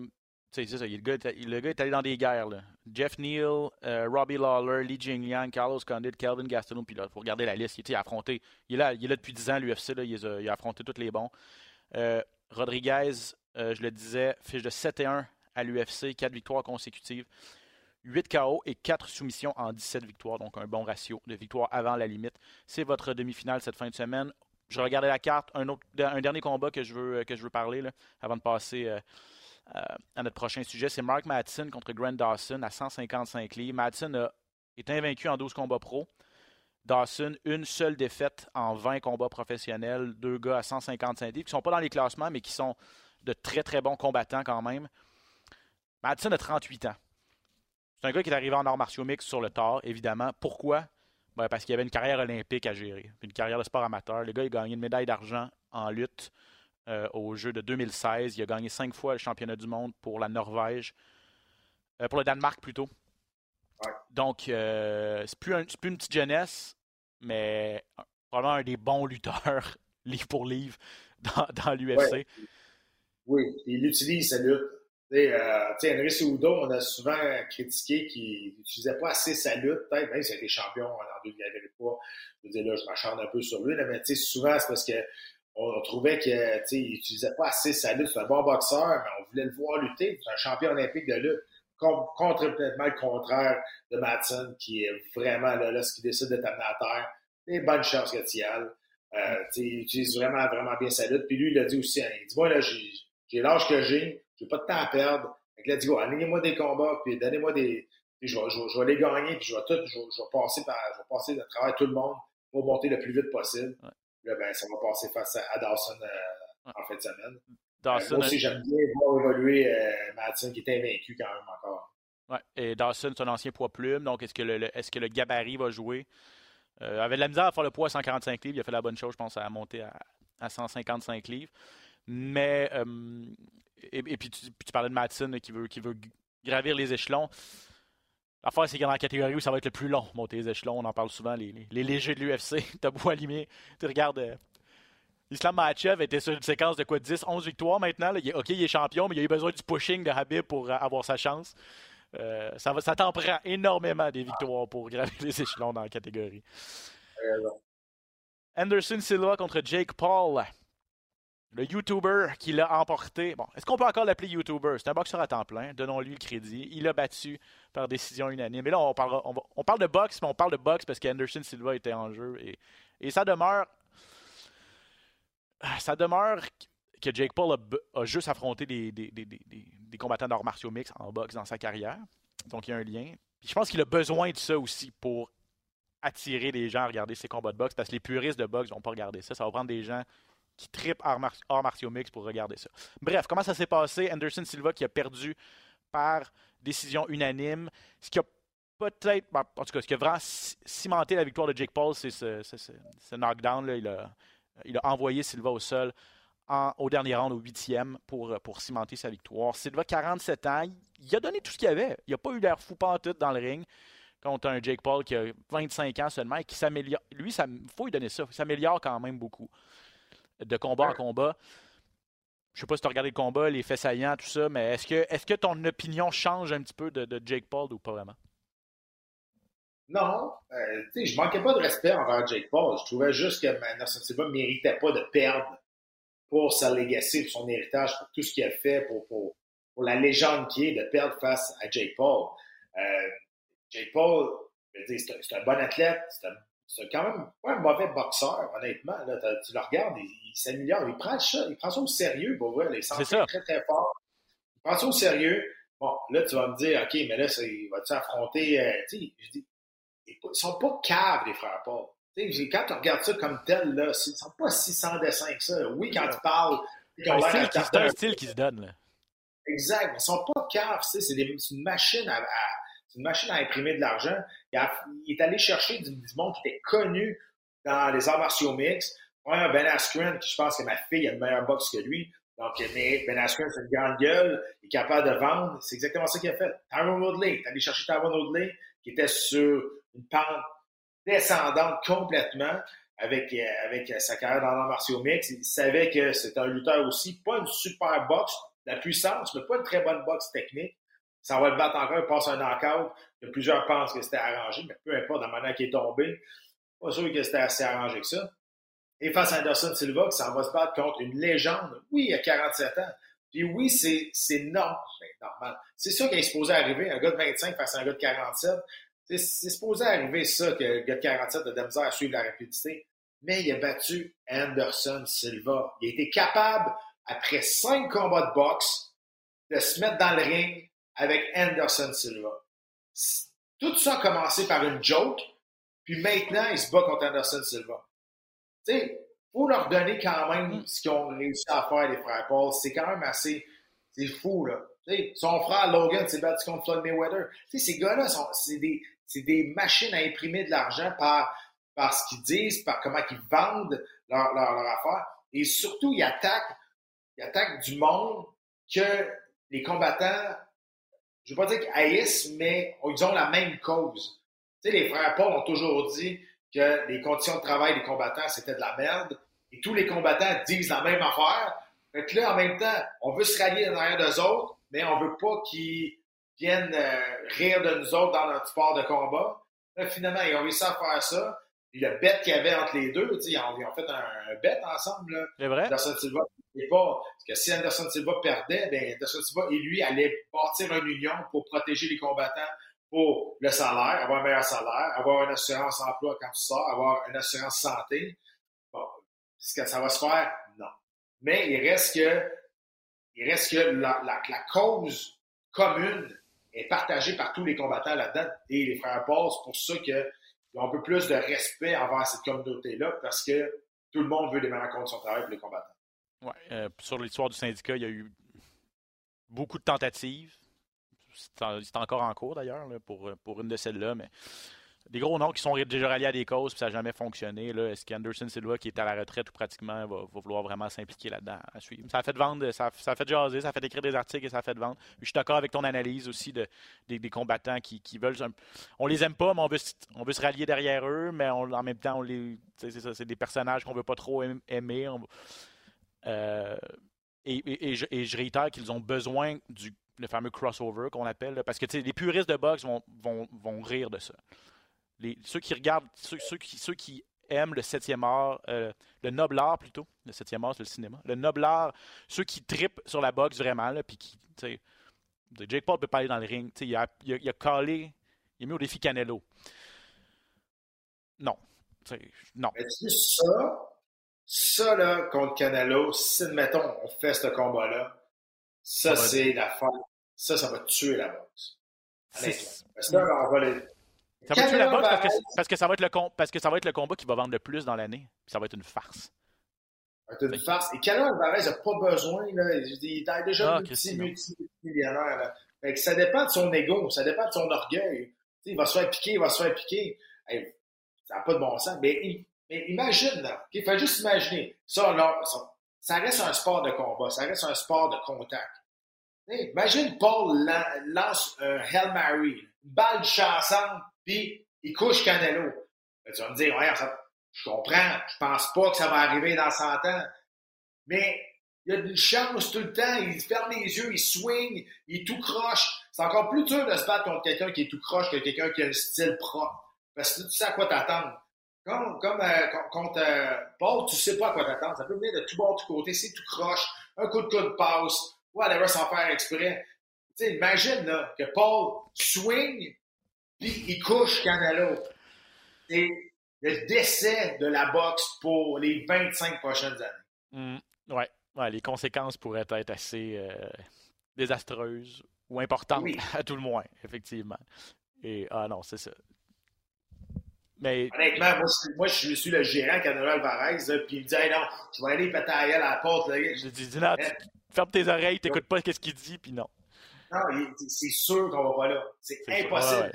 c'est ça, le gars, le gars est allé dans des guerres. Jeff Neal, Robbie Lawler, Li Jingliang, Carlos Condit, Calvin Gastelum, puis là, il faut regarder la liste, il, a affronté, il est là, il est là depuis 10 ans l'UFC, il, il, a affronté tous les bons. Euh, Rodriguez, euh, je le disais, fiche de 7 et 1 à l'UFC, 4 victoires consécutives, 8 KO et 4 soumissions en 17 victoires, donc un bon ratio de victoires avant la limite. C'est votre demi-finale cette fin de semaine. Je regardais la carte, un, dernier combat que je veux, que je veux parler avant de passer euh, à notre prochain sujet, c'est Mark Madsen contre Grant Dawson à 155 livres. Madsen est invaincu en 12 combats pro. Dawson, une seule défaite en 20 combats professionnels, deux gars à 155 livres, qui ne sont pas dans les classements, mais qui sont de très très bons combattants quand même. Madison a 38 ans. C'est un gars qui est arrivé en arts martiaux mix sur le tard, évidemment. Pourquoi? Ben, parce qu'il avait une carrière olympique à gérer, une carrière de sport amateur. Le gars a gagné une médaille d'argent en lutte euh, au jeu de 2016. Il a gagné cinq fois le championnat du monde pour la Norvège, euh, pour le Danemark plutôt. Donc, euh, c'est plus, plus une petite jeunesse, mais probablement un des bons lutteurs, livre pour livre, dans, dans l'UFC. Oui, il utilise sa lutte. Euh, Henry Soudo, on a souvent critiqué qu'il n'utilisait pas assez sa lutte. Peut-être même s'il a été champion en 2000, pas. Je veux dire, là, je m'acharne un peu sur lui, là, mais souvent, c'est parce que on, trouvait qu'il n'utilisait pas assez sa lutte. C'est un bon boxeur, mais on voulait le voir lutter. C'est un champion olympique de lutte complètement le contraire de Madsen, qui est vraiment là, ce qui décide de t'amener à terre. Des bonnes chances que tu y. Euh, il utilise vraiment, vraiment bien sa lutte. Puis lui, il a dit aussi, hein, il dit, moi, là, j'ai l'âge que j'ai, j'ai pas de temps à perdre. Il dit, bon, alignez-moi des combats, puis donnez-moi des, je vais, je, vais, les gagner, puis je vais tout, je, vais passer par, je vais passer à travers tout le monde. pour monter le plus vite possible. Là, ben, ça va passer face à, Dawson euh, en fin de semaine. Dawson, moi aussi, j'aime bien voir évoluer Madsen qui est invaincu quand même encore. Ouais. Et Dawson, c'est un ancien poids plume, donc est-ce que le, est-ce que le gabarit va jouer? Euh, avait de la misère à faire le poids à 145 livres. Il a fait la bonne chose, je pense, à monter à, à 155 livres. Mais, et, puis tu, parlais de Madsen qui veut, qui veut gravir les échelons. L'affaire, c'est qu'il y a dans la catégorie où ça va être le plus long, monter les échelons. On en parle souvent, les, les, légers de l'UFC. T'as beau allumer. Tu regardes. Euh, Islam était sur une séquence de quoi 10, 11 victoires maintenant. OK, il est champion, mais il a eu besoin du pushing de Habib pour euh, avoir sa chance. Euh, ça, va, ça t'en prend énormément des victoires pour gravir les échelons dans la catégorie. Anderson Silva contre Jake Paul. Le YouTuber qui l'a emporté. Bon, est-ce qu'on peut encore l'appeler YouTuber? C'est un boxeur à temps plein. Donnons-lui le crédit. Il a battu par décision unanime. Et là, on, parle, on, parle de boxe, mais on parle de boxe parce qu'Anderson Silva était en jeu. Et, ça demeure. Ça demeure que Jake Paul a, juste affronté des, des, combattants d'arts martiaux mix en boxe dans sa carrière. Donc, il y a un lien. Je pense qu'il a besoin de ça aussi pour attirer les gens à regarder ses combats de boxe parce que les puristes de boxe vont pas regarder ça. Ça va prendre des gens qui tripent arts, martiaux mix pour regarder ça. Bref, comment ça s'est passé? Anderson Silva qui a perdu par décision unanime. Ce qui a peut-être, ben, en tout cas, ce qui a vraiment cimenté la victoire de Jake Paul, c'est ce, knockdown. Là. Il, a, il a envoyé Silva au sol au dernier round, au huitième, pour, pour cimenter sa victoire. Silva, 47 ans, il, a donné tout ce qu'il avait. Il n'a pas eu l'air fou tout dans le ring contre un Jake Paul qui a 25 ans seulement et qui s'améliore. Lui, il faut lui donner ça. Il s'améliore quand même beaucoup de combat en combat. Je ne sais pas si tu as regardé le combat, les faits saillants, tout ça, mais est-ce que, est que ton opinion change un petit peu de, Jake Paul ou pas vraiment? Non, euh, sais, je manquais pas de respect envers Jake Paul. Je trouvais juste que Nelson Silva ne méritait pas de perdre pour sa legacy, pour son héritage, pour tout ce qu'il a fait, pour, pour, la légende qui est de perdre face à Jake Paul. Euh, Jake Paul, c'est un, bon athlète, c'est quand même pas un mauvais boxeur, honnêtement. Là, tu le regardes, il, s'améliore, il prend ça, il prend ça au sérieux, pour vrai, il s'entraîne très très fort. Il prend ça au sérieux. Bon, là, tu vas me dire, OK, mais là, il va-tu affronter, euh, tu sais, je dis, ils sont pas caves, les frères Paul quand tu regardes ça comme tel, là, ils ne sont pas si sans dessin que ça. Oui, quand tu parles. C'est un, style qui se donne. Là. Exact. Ils ne sont pas caves. C'est une machine à, une machine à imprimer de l'argent. Il, est allé chercher du, monde qui était connu dans les arts martiaux mix. Ouais, ben Askren, qui je pense que ma fille a une meilleure boxe que lui. Donc, Ben Askren, c'est une grande gueule, il est capable de vendre. C'est exactement ça qu'il a fait. Tyron Woodley, est allé chercher Tyron Woodley, qui était sur une pente descendante complètement avec, euh, avec sa carrière dans l'art martiaux mix. Il savait que c'était un lutteur aussi, pas une super boxe, la puissance, mais pas une très bonne boxe technique. Ça va le battre encore, il passe un knockout. Il y a plusieurs pensent que c'était arrangé, mais peu importe la manière qu'il est tombé. Pas sûr que c'était assez arrangé que ça. Et face à Anderson Silva, ça va se battre contre une légende. Oui, il a 47 ans. Puis oui, c'est, c'est normal. C'est ça qui est supposé arriver, un gars de 25 face à un gars de 47. C'est supposé arriver ça que le gars de 47 a de la misère à la rapidité. Mais il a battu Anderson Silva. Il a été capable, après cinq combats de boxe, de se mettre dans le ring avec Anderson Silva. Tout ça a commencé par une joke, puis maintenant, il se bat contre Anderson Silva. Tu sais, faut leur donner quand même mm. ce qu'ils ont réussi à faire, les frères Paul. C'est quand même assez... C'est fou, là. son frère Logan s'est battu contre Floyd Mayweather. sais, ces gars-là, c'est des, c'est des machines à imprimer de l'argent par, par ce qu'ils disent, par comment ils vendent leur, leur, affaire. Et surtout, ils attaquent, ils attaquent du monde que les combattants, je ne veux pas dire qu'ils haïssent, mais ils ont la même cause. Tu sais, les frères Paul ont toujours dit que les conditions de travail des combattants, c'était de la merde. Et tous les combattants disent la même affaire. Fait que là, en même temps, on veut se rallier derrière d'eux autres, mais on veut pas qu'ils viennent euh, rire de nous autres dans notre sport de combat. Là, finalement, ils ont réussi à faire ça. Puis le bet qu'il y avait entre les deux, ils ont, ils ont fait un, bet ensemble. C'est vrai? Anderson Silva Parce que si Anderson Silva perdait, ben Anderson Silva et lui allaient bâtir une union pour protéger les combattants pour le salaire, avoir un meilleur salaire, avoir une assurance emploi quand tu sors, avoir une assurance santé. Bon, est-ce que ça va se faire? Non. Mais il reste que, il reste que la, cause commune est partagé par tous les combattants là-dedans et les frères Paul. C'est pour ça que ils ont un peu plus de respect envers cette communauté-là parce que tout le monde veut des meilleurs comptes de son travail pour les combattants. Euh, sur l'histoire du syndicat, il y a eu beaucoup de tentatives. C'est encore en cours d'ailleurs pour, pour une de celles-là, mais des gros noms qui sont déjà ralliés à des causes, puis ça n'a jamais fonctionné. Est-ce qu'Anderson Silva, qui est à la retraite ou pratiquement, va, vouloir vraiment s'impliquer là-dedans à suivre? Ça a fait vendre, ça a, fait jaser, ça a fait écrire des articles et ça a fait vendre. Je suis d'accord avec ton analyse aussi de, des, combattants qui, veulent. On les aime pas, mais on veut, on se rallier derrière eux, mais en même temps, on les, ça, c'est des personnages qu'on veut pas trop aimer. Euh, et, je, réitère qu'ils ont besoin du fameux crossover qu'on appelle, parce que les puristes de boxe vont, rire de ça ceux qui regardent, ceux, qui, aiment le septième art, euh, le noble art plutôt, le septième art c'est le cinéma, le noble art, ceux qui tripent sur la boxe vraiment, puis qui, Jake Paul peut pas aller dans le ring, il a, il, a, il calé, il a mis au défi Canelo. Non. non. Mais tu ça, ça là, contre Canelo, si, mettons, on fait ce combat-là, ça, c'est la fin. Ça, ça va tuer la boxe. Parce que là, on va les ça va tuer la boxe parce que, ça va être le parce que ça va être le combat qui va vendre le plus dans l'année. Ça va être une farce. Ça va être une farce. Et Canelo Alvarez n'a pas besoin. Là. Il est déjà ah, multi-millionnaire. Ça dépend de son ego, ça dépend de son orgueil. il va se faire piquer, il va se faire piquer. ça n'a pas de bon sens. Mais, imagine, là. Il faut juste imaginer. Ça, là, ça, reste un sport de combat, ça reste un sport de contact. imagine Paul lance un Hail Mary, une balle de chassante puis il couche Canelo. tu vas me dire, ouais, je comprends, je pense pas que ça va arriver dans 100 ans. Mais il y a une chance tout le temps, il ferme les yeux, il swing, il tout croche. C'est encore plus dur de se battre contre quelqu'un qui est tout croche que quelqu'un qui a un style propre. Parce que tu sais à quoi t'attendre. Comme, comme euh, contre euh, Paul, tu sais pas à quoi t'attendre. Ça peut venir de tout bord, de tout côté. C'est tout croche, un coup de coup de passe, whatever, sans faire exprès. Tu sais, imagine là, que Paul swing, puis il couche Canelo. C'est le décès de la boxe pour les 25 prochaines années. Mm, ouais. ouais. les conséquences pourraient être assez euh, désastreuses ou importantes, à tout le moins, effectivement. Et ah non, c'est ça. Mais... Honnêtement, moi, je suis le gérant Canelo Alvarez, puis il me dit non, je vais aller péter à la porte. Je dis, dis non, ferme tes oreilles, t'écoutes pas ce qu'il dit, puis non. Non, c'est sûr qu'on va pas là. C'est impossible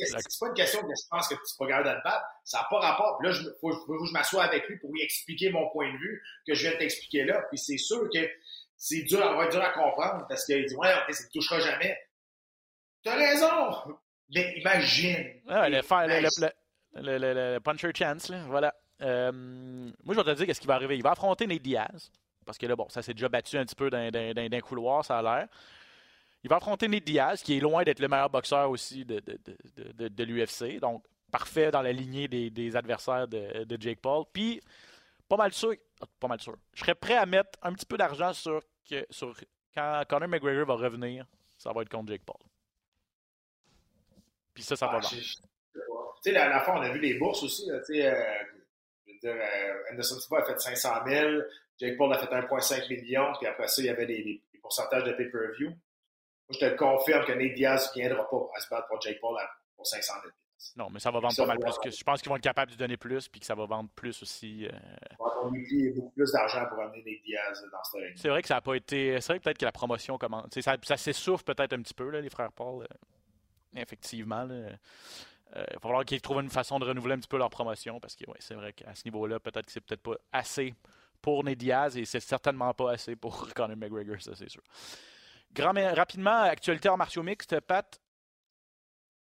c'est pas une question que je pense que tu pas capable de te battre. Ça n'a pas rapport. là, il faut, que je m'assoie avec lui pour lui expliquer mon point de vue que je viens de t'expliquer là. Puis c'est sûr que c'est dur, on va être dur à comprendre parce qu'il dit, ouais, ça ne touchera jamais. T'as raison! Mais imagine. Ah, le, le, le, le, puncher chance, là, voilà. Euh, moi, je vais te dire qu'est-ce qui va arriver. Il va affronter Nate Diaz. Parce que là, bon, ça s'est déjà battu un petit peu d'un couloir, ça a l'air. Il va affronter Nate Diaz, qui est loin d'être le meilleur boxeur aussi de, de, l'UFC. Donc, parfait dans la lignée des, adversaires de, Jake Paul. Puis, pas mal sûr, pas mal sûr. Je serais prêt à mettre un petit peu d'argent sur, que, sur quand Conor McGregor va revenir, ça va être contre Jake Paul. Puis ça, ça va ah, Tu sais, à la fin, on a vu les bourses aussi. tu sais, euh, je veux dire, euh, Anderson Silva a fait 500 000, Jake Paul a fait 1,5 million, puis après ça, il y avait des pourcentages de pay-per-view. Moi, je te confirme que Nate Diaz ne viendra pas à se battre pour Jake Paul pour 500 000 non, mais ça va vendre pas mal plus. Que, je pense qu'ils vont être capables de donner plus puis que ça va vendre plus aussi. Euh... On a beaucoup plus d'argent pour amener Nate Diaz dans ce ring. C'est vrai que ça n'a pas été. C'est vrai peut-être que la promotion commence. Ça, ça s'essouffle peut-être un petit peu, là, les frères Paul. Euh, effectivement. Là. Euh, il va falloir qu'ils trouvent une façon de renouveler un petit peu leur promotion parce que ouais, c'est vrai qu'à ce niveau-là, peut-être que c'est peut-être pas assez pour Nate Diaz et c'est certainement pas assez pour Conor McGregor, ça c'est sûr. Grand, rapidement, actualité en martiaux mixtes, Pat.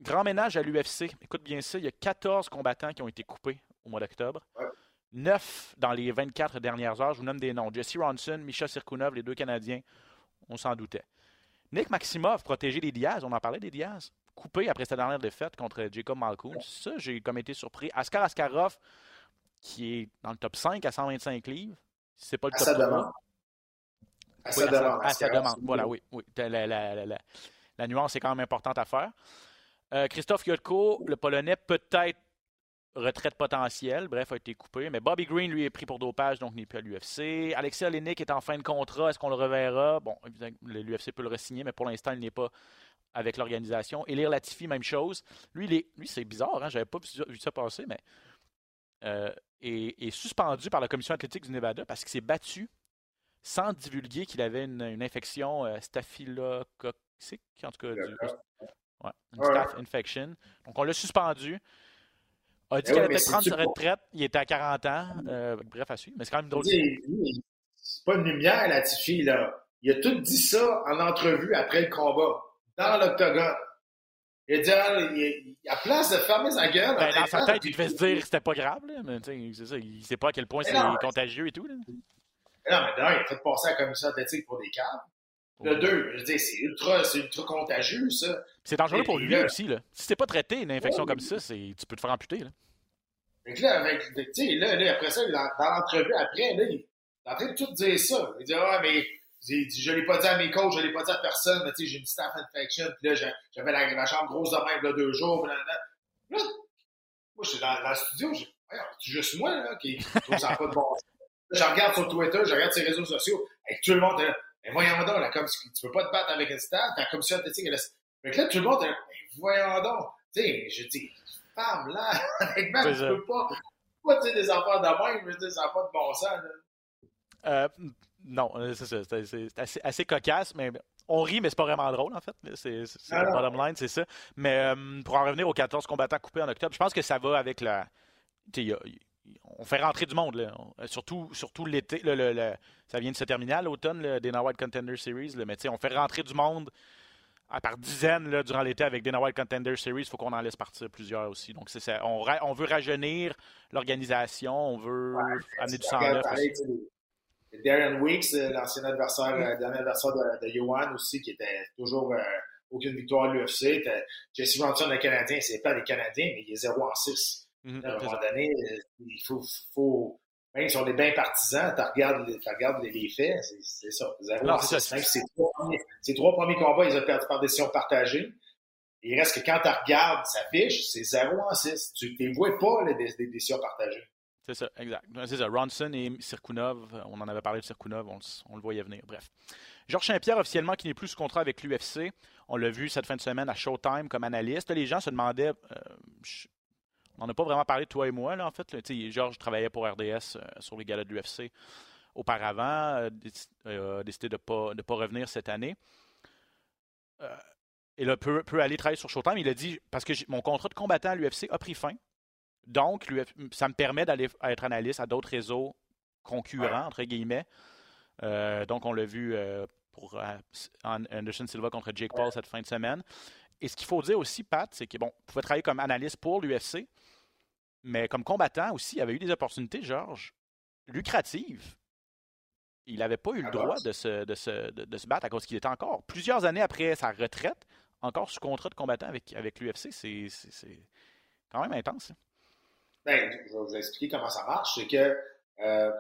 Grand ménage à l'UFC. Écoute bien ça, il y a 14 combattants qui ont été coupés au mois d'octobre. 9 dans les 24 dernières heures. Je vous nomme des noms. Jesse Ronson, Misha Sirkunov, les deux Canadiens. On s'en doutait. Nick Maximov, protégé des Diaz. On en parlait des Diaz? Coupé après sa dernière défaite contre Jacob Malkoun. Ça, j'ai comme été surpris. Askar Askarov, qui est dans le top 5 à 125 livres. C'est pas le top 3. À sa demande. À sa demande. Voilà, oui. oui. La, la, la, la, nuance est quand même importante à faire. Euh, Christophe Yotko, le Polonais, peut-être retraite potentielle, bref, a été coupé. Mais Bobby Green, lui, est pris pour dopage, donc n'est plus à l'UFC. Alexis Olenek est en fin de contrat. Est-ce qu'on le reverra? Bon, l'UFC peut le re mais pour l'instant, il n'est pas avec l'organisation. Elir Latifi, même chose. Lui, il est, lui c'est bizarre, hein? j'avais pas vu ça passer, mais euh, est, suspendu par la commission athlétique du Nevada parce qu'il s'est battu sans divulguer qu'il avait une, infection euh, staphylococcique, en tout cas, du, ouais, une staph infection. Donc, on l'a suspendu. A dit eh qu'il allait peut-être prendre sa retraite. Il était à 40 ans. Euh, bref, à suivre. Mais c'est quand même drôle. C'est pas une lumière, Latifi, là. Il a tout dit ça en entrevue après le combat, dans l'octogone. Il a dit, ah, il, a place de fermer sa gueule. Ben, dans sa tête, il devait se dire que c'était pas grave, là, mais c'est ça, il sait pas à quel point c'est contagieux et tout. Là. non, mais d'un, il a fait passer à la commission athlétique pour des câbles. Le deux, je veux dire, c'est ultra, ultra contagieux, ça. C'est dangereux pour lui aussi, là. Si t'es pas traité une infection comme ça, tu peux te faire amputer, là. Fait là, avec, là, là, après ça, dans, dans l'entrevue, après, là, il est en train de tout dire ça. Il dit, ah, mais je ne l'ai pas dit à mes coachs, je ne l'ai pas dit à personne, mais j'ai une staff infection, puis là, j'avais la, la, chambre grosse de même, là, deux jours, là, là, là. Moi, j'étais dans, dans, le studio, c'est juste moi, là, qui trouve ça pas de bon je regarde sur Twitter, je regarde ses réseaux sociaux, avec tout le monde, là, mais voyons donc, là, comme, tu peux pas te battre avec une staff, ta commission athlétique, elle Fait que là, tout le monde, là, mais voyons donc, tu sais, je dis, femme, là, avec tu peux pas, pas, tu sais, des affaires de même, je veux dire, ça n'a pas de bon sens, là. Euh, non, euh, c'est ça. C'est assez, assez, cocasse, mais on rit, mais c'est pas vraiment drôle, en fait. C'est le bottom line, c'est ça. Mais euh, pour en revenir aux 14 combattants coupés en octobre, je pense que ça va avec la. on fait rentrer du monde, là. surtout, surtout l'été. ça vient de se terminer à l'automne, le Dana White Contender Series. Là, mais on fait rentrer du monde à par dizaines là, durant l'été avec Dana White Contender Series. Il faut qu'on en laisse partir plusieurs aussi. Donc, c'est ça. On, on, veut rajeunir l'organisation, on veut amener du sang neuf Darren Weeks, euh, l'ancien adversaire, le dernier adversaire de, de Johan aussi, qui était toujours euh, aucune victoire à l'UFC. Jesse Ronson, le Canadien, c'est pas des Canadiens, mais il est 0 en 6. Mm-hmm. à un moment donné, il faut, faut même si on est bien partisans, tu regardes, regardes les, faits, c'est ça. 0 en 6. Ces trois, trois, premiers combats, ils ont perdu par décision partagée. Il reste que quand tu regardes sa fiche, c'est 0 en 6. Tu ne vois pas les, les décisions partagées. C'est ça, exact. C'est ça. Ronson et Sirkunov, on en avait parlé de Sirkunov, on, le voyait venir. Bref. Georges Saint-Pierre, officiellement, qui n'est plus sous contrat avec l'UFC. On l'a vu cette fin de semaine à Showtime comme analyste. Les gens se demandaient. Euh, on n'en a pas vraiment parlé, toi et moi, là, en fait. Georges travaillait pour RDS euh, sur les galas de l'UFC auparavant, euh, a décidé de ne pas revenir cette année. et là, peut, peut aller travailler sur Showtime. Il a dit parce que mon contrat de combattant à l'UFC a pris fin. Donc, ça me permet d'aller être analyste à d'autres réseaux concurrents, entre guillemets. Euh, donc, on l'a vu euh, pour euh, Anderson Silva contre Jake Paul cette fin de semaine. Et ce qu'il faut dire aussi, Pat, c'est que bon, vous pouvez travailler comme analyste pour l'UFC, mais comme combattant aussi, il avait eu des opportunités, Georges, lucratives. Il n'avait pas eu le droit de se, de, se, de, se battre à cause qu'il était encore plusieurs années après sa retraite, encore sous contrat de combattant avec, avec l'UFC. C'est quand même intense. Hein. Ben, je vais vous expliquer comment ça marche. C'est que euh,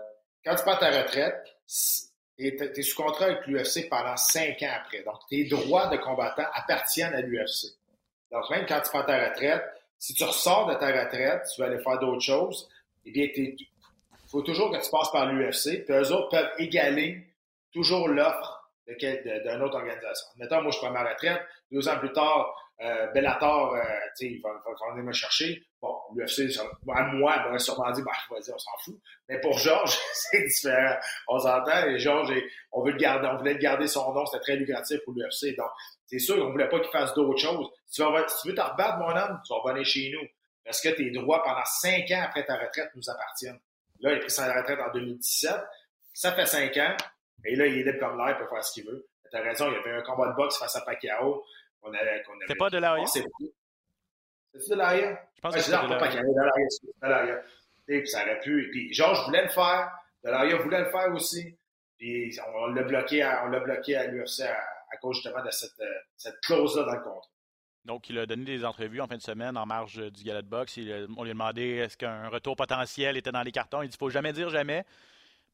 quand tu prends ta retraite, tu es sous contrat avec l'UFC pendant cinq ans après. Donc, tes droits de combattant appartiennent à l'UFC. Donc, même quand tu prends ta retraite, si tu ressors de ta retraite, tu vas aller faire d'autres choses, eh bien, il faut toujours que tu passes par l'UFC, puis eux autres peuvent égaler toujours l'offre d'une autre organisation. Mettons, moi, je prends ma retraite, deux ans plus tard, euh, Bellator, euh, il va, va, venir me chercher. Bon, l'UFC, à moi, il aurait sûrement dit, bah, vas-y, on s'en fout. Mais pour Georges, c'est différent. On s'entend, et Georges, on veut le garder, on voulait garder son nom, c'était très lucratif pour l'UFC. Donc, c'est sûr qu'on voulait pas qu'il fasse d'autres choses. Si tu, veux, si tu veux te rebattre, mon homme, tu vas revenir chez nous. Parce que tes droits pendant cinq ans après ta retraite nous appartiennent. Là, il a pris sa retraite en 2017. Ça fait cinq ans. Et là, il est libre comme l'air, il peut faire ce qu'il veut. T'as raison, il y avait un combat de boxe face à Pacquiao. C'est pas de l'AIA? C'est de l'AIA? Je pense que c'est de l'AIA. De l'AIA. Et puis ça aurait pu. Puis Georges voulait le faire. De l'AIA voulait le faire aussi. Puis on l'a bloqué, on l'a bloqué à l'UFC à, cause justement de cette, euh, cette clause-là dans le contrat. Donc, il a donné des entrevues en fin de semaine en marge du gala de boxe. on lui a demandé est-ce qu'un retour potentiel était dans les cartons. Il dit il faut jamais dire jamais.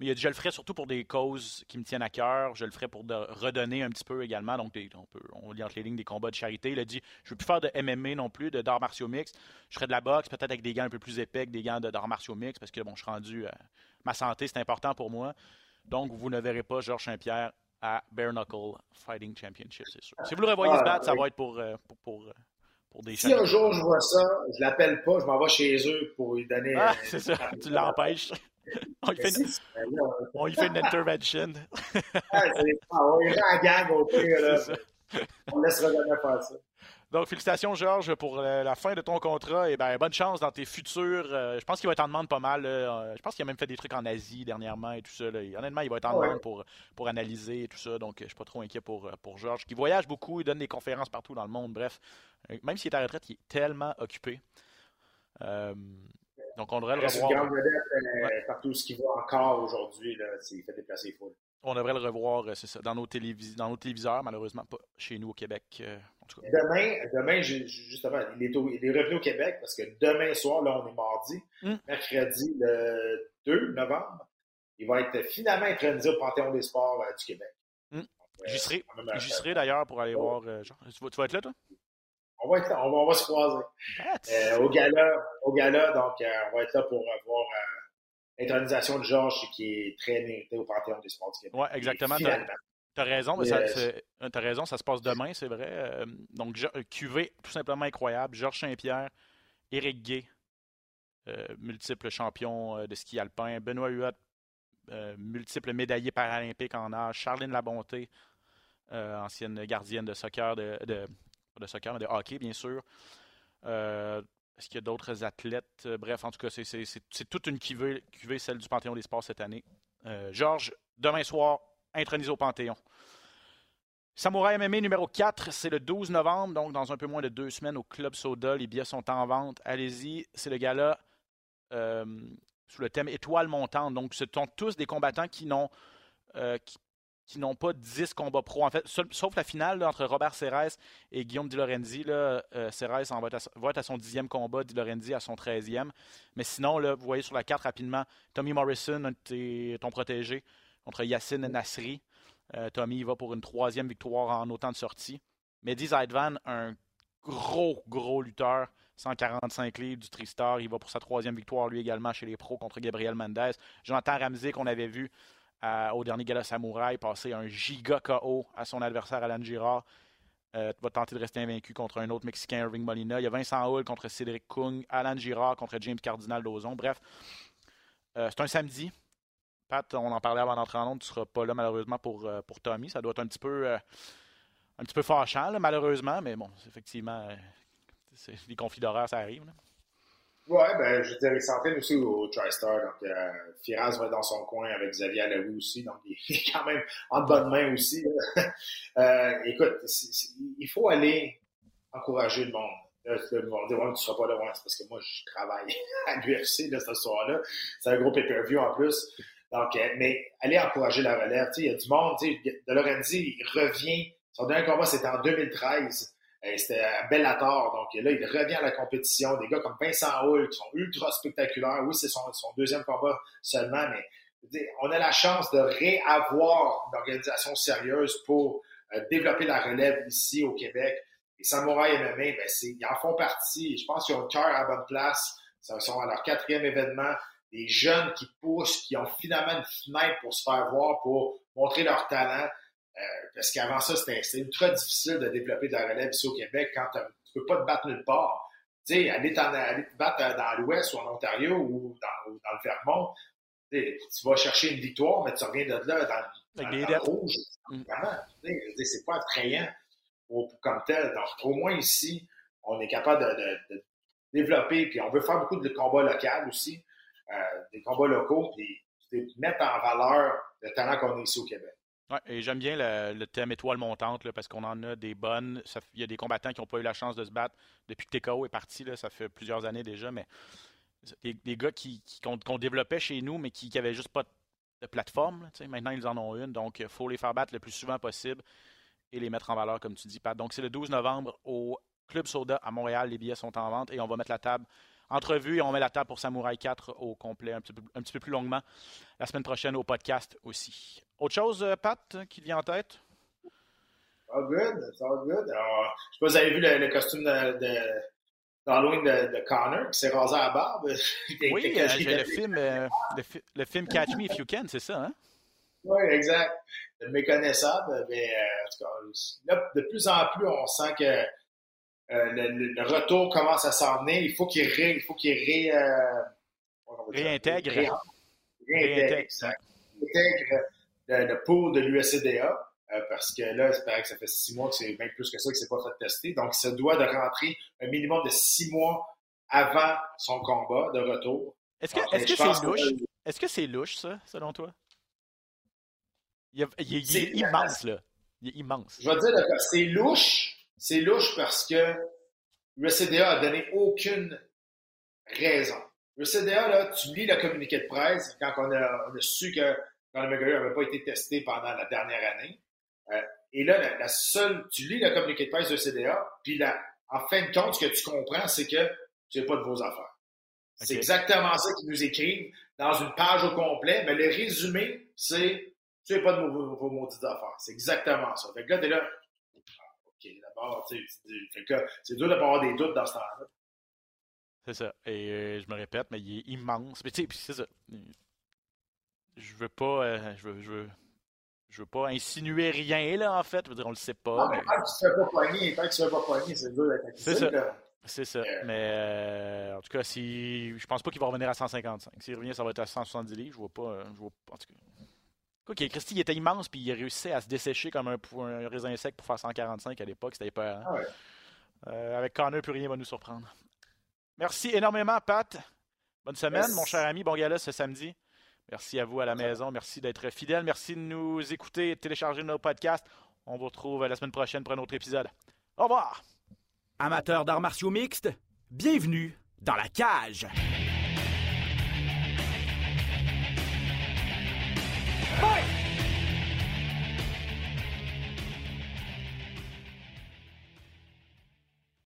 Mais il a dit, je le ferai surtout pour des causes qui me tiennent à cœur. Je le ferai pour de redonner un petit peu également. Donc, on, peut, on lit entre les lignes des combats de charité. Il a dit, je ne veux plus faire de MMA non plus, de d'arts martiaux mix. Je ferai de la boxe, peut-être avec des gants un peu plus épais que des gants d'arts martiaux mix, parce que bon, je suis rendu. Euh, ma santé, c'est important pour moi. Donc, vous ne verrez pas Georges Saint-Pierre à Bare Knuckle Fighting Championship, c'est sûr. Si vous le revoyez se battre, ça va être pour, euh, pour, pour, euh, pour des Si un jour je vois ça, je l'appelle pas, je m'en vais chez eux pour lui donner. Ah, c'est ça, tu l'empêches. On lui fait, une, on lui fait une intervention. ah, on est en gang au pire. Là. On laissera jamais faire ça. Donc, félicitations, Georges, pour euh, la fin de ton contrat. Et ben, bonne chance dans tes futurs. Euh, je pense qu'il va être en demande pas mal. Euh, je pense qu'il a même fait des trucs en Asie dernièrement et tout ça. honnêtement, il va être en demande pour, pour analyser et tout ça. Donc, je ne suis pas trop inquiet pour, pour Georges, qui voyage beaucoup. Il donne des conférences partout dans le monde. Bref, même s'il est à la retraite, il est tellement occupé. Donc, on devrait le revoir. C'est une grande vedette partout ce qu'il voit encore aujourd'hui. Il fait déplacer les On devrait le revoir, c'est ça, dans nos, dans nos téléviseurs, malheureusement pas chez nous au Québec. Demain, demain justement, il est, il est, revenu au Québec parce que demain soir, là, on est mardi, hmm. mercredi le 2 novembre, il va être finalement intronisé au Panthéon des sports euh, du Québec. Hmm. J'y serai, serai d'ailleurs pour aller voir. Euh, tu, vas, être là, toi? On va être là, on va, se croiser. Euh, au gala, au gala, donc on va être là pour voir l'intronisation de Georges qui est très mérité au Panthéon des sports du Québec. Oui, exactement. T'as raison, mais ça, euh, as raison, ça se passe demain, c'est vrai. Euh, donc, QV, tout simplement incroyable. Georges Saint-Pierre, Éric Gay, euh, multiple champion de ski alpin. Benoît Huot, multiple médaillé paralympique en âge. Charline Labonté, ancienne gardienne de soccer, de, de, soccer, mais de hockey, bien sûr. Est-ce qu'il y a d'autres athlètes? Bref, en tout cas, c'est toute une QV, QV, celle du Panthéon des Sports cette année. Georges, demain soir, intronisé au Panthéon. Samouraï MMA numéro 4, c'est le 12 novembre, donc dans un peu moins de deux semaines au Club Soda. Les billets sont en vente. Allez-y, c'est le gala euh, sous le thème Étoile montante. Donc, ce sont tous des combattants qui n'ont euh, n'ont pas 10 combats pro. En fait, sauf la finale entre Robert Serres et Guillaume Di Lorenzi. Euh, Serres va, être à, son dixième combat, Di Lorenzi à son treizième. Mais sinon, là, vous voyez sur la carte rapidement, Tommy Morrison, ton protégé, contre Yacine Nasri. Euh, Tommy va pour une troisième victoire en autant de sorties. Mehdi Zaidvan, un gros, gros lutteur, 145 livres du Tristar. Il va pour sa troisième victoire, lui également, chez les pros contre Gabriel Mendez. Jonathan Ramsey, qu'on avait vu euh, au dernier Gala Samouraï, passer un giga KO à son adversaire Alan Girard. Euh, va tenter de rester invaincu contre un autre Mexicain, Irving Molina. Il y a Vincent Hull contre Cédric Kung, Alan Girard contre James Cardinal Dozon. Bref, c'est un samedi. Pat, on en parlait avant d'entrer en onde, tu ne seras pas là malheureusement pour, euh, pour Tommy. Ça doit être un petit peu, euh, un petit peu fâchant, malheureusement, mais bon, effectivement, euh, les conflits d'horaire, ça arrive. Oui, ben, je veux dire, il s'entraîne aussi au TriStar. Donc, Firaz va être dans son coin avec Xavier Alaoui aussi. Donc, il est quand même en bonne main aussi. écoute, il faut aller encourager le monde. Là, le monde ouais, tu seras pas là, c'est parce que moi, je travaille à l'UFC ce soir-là. C'est un gros pay-per-view en plus. Donc, euh, mais allez encourager la relève. Il y a du monde. De Lorenzi, il revient. Son dernier combat, c'était en 2013. Euh, c'était à Bellator. Donc là, il revient à la compétition. Des gars comme Vincent Hull qui sont ultra spectaculaires. Oui, c'est son, deuxième combat seulement, mais on a la chance de réavoir une organisation sérieuse pour euh, développer la relève ici au Québec. Et Samouraï MMA, ben, ils en font partie. Je pense qu'ils ont le cœur à bonne place. Ils sont à leur quatrième événement des jeunes qui poussent, qui ont finalement une fenêtre pour se faire voir, pour montrer leur talent. Euh, parce qu'avant ça, c'était ultra difficile de développer de la relève ici au Québec quand tu peux pas te battre nulle part. Tu sais, aller, aller, te battre dans l'Ouest ou en Ontario ou dans, dans le Vermont, tu vas chercher une victoire, mais tu reviens de là dans, dans, le rouge. Mm. C'est pas attrayant pour, comme tel. Donc, au moins ici, on est capable de, de, de développer, puis on veut faire beaucoup de combats locaux aussi. Euh, des combats locaux, et mettre en valeur le talent qu'on a ici au Québec. Ouais, et j'aime bien le, thème étoile montante parce qu'on en a des bonnes. Il y a des combattants qui n'ont pas eu la chance de se battre depuis que TKO est parti. Là, ça fait plusieurs années déjà, mais des, gars qui, qu'on, développait chez nous, mais qui n'avaient juste pas de plateforme. maintenant, ils en ont une. Donc, il faut les faire battre le plus souvent possible et les mettre en valeur, comme tu dis, Pat. Donc, c'est le 12 novembre au Club Soda à Montréal. Les billets sont en vente et on va mettre la table entrevue et on met la table pour Samouraï 4 au complet un petit, peu, un petit peu plus longuement la semaine prochaine au podcast aussi. Autre chose, euh, Pat, qui vient en tête? All good, it's all good. Alors, je sais pas si vous avez vu le, costume de, d'Halloween de, de, Connor qui s'est rasé à la barbe. oui, euh, le, film, euh, le, film Catch Me If You Can, c'est ça, hein? Oui, exact. Méconnaissable, mais euh, en tout cas, là, de plus en plus, on sent que euh, le, le, retour commence à s'en venir. Il faut qu'il ré, il faut qu'il ré, euh, réintègre. Ré, réintègre, exact. Réintègre le, le pool de l'USCDA. Euh, parce que là, c'est pareil que ça fait six mois que c'est bien plus que ça que c'est pas fait tester. Donc, il se doit de rentrer un minimum de six mois avant son combat de retour. Est-ce que c'est louche? Est-ce que c'est louche, ça, selon toi? Il, il, il, est, immense, là. Il est immense. Je vais te dire, c'est louche. C'est louche parce que le CDA a donné aucune raison. Le CDA, là, tu lis le communiqué de presse quand on a, on a su que Conor McGregor n'avait pas été testé pendant la dernière année. Euh, et là, la, la, seule, tu lis le communiqué de presse de CDA, puis la, en fin de compte, ce que tu comprends, c'est que tu n'as pas de vos affaires. Okay. C'est exactement ça qu'ils nous écrivent dans une page au complet, mais le résumé, c'est tu n'as pas de vos, vos maudites affaires. C'est exactement ça. Fait que là, t'es là, OK, d'abord, tu sais, c'est dur de pas avoir des doutes dans ce temps-là. C'est ça. Et euh, je me répète, mais il est immense. Mais tu sais, c'est ça. Je veux pas. Euh, je veux, je veux je veux pas insinuer rien, là, en fait. Je veux dire, on le sait pas. Non, mais tant que tu ne fais pas poigner, tant que tu ne fais pas poigner, c'est dur d'être C'est ça. C'est ça. Euh... Mais euh, en tout cas, si je pense pas qu'il va revenir à 155. S'il revient, ça va être à 170 livres. Je vois pas. Je vois pas en tout cas. Ok, Christy, il était immense, puis il réussissait à se dessécher comme un, un raisin sec pour faire 145 à l'époque. C'était peur. Hein? Ah ouais. euh, avec Connor, plus rien va nous surprendre. Merci énormément, Pat. Bonne semaine, yes. mon cher ami. Bon gala ce samedi. Merci à vous à la maison. Merci d'être fidèle. Merci de nous écouter et de télécharger nos podcasts. On vous retrouve la semaine prochaine pour un autre épisode. Au revoir. Amateurs d'arts martiaux mixtes, bienvenue dans la cage.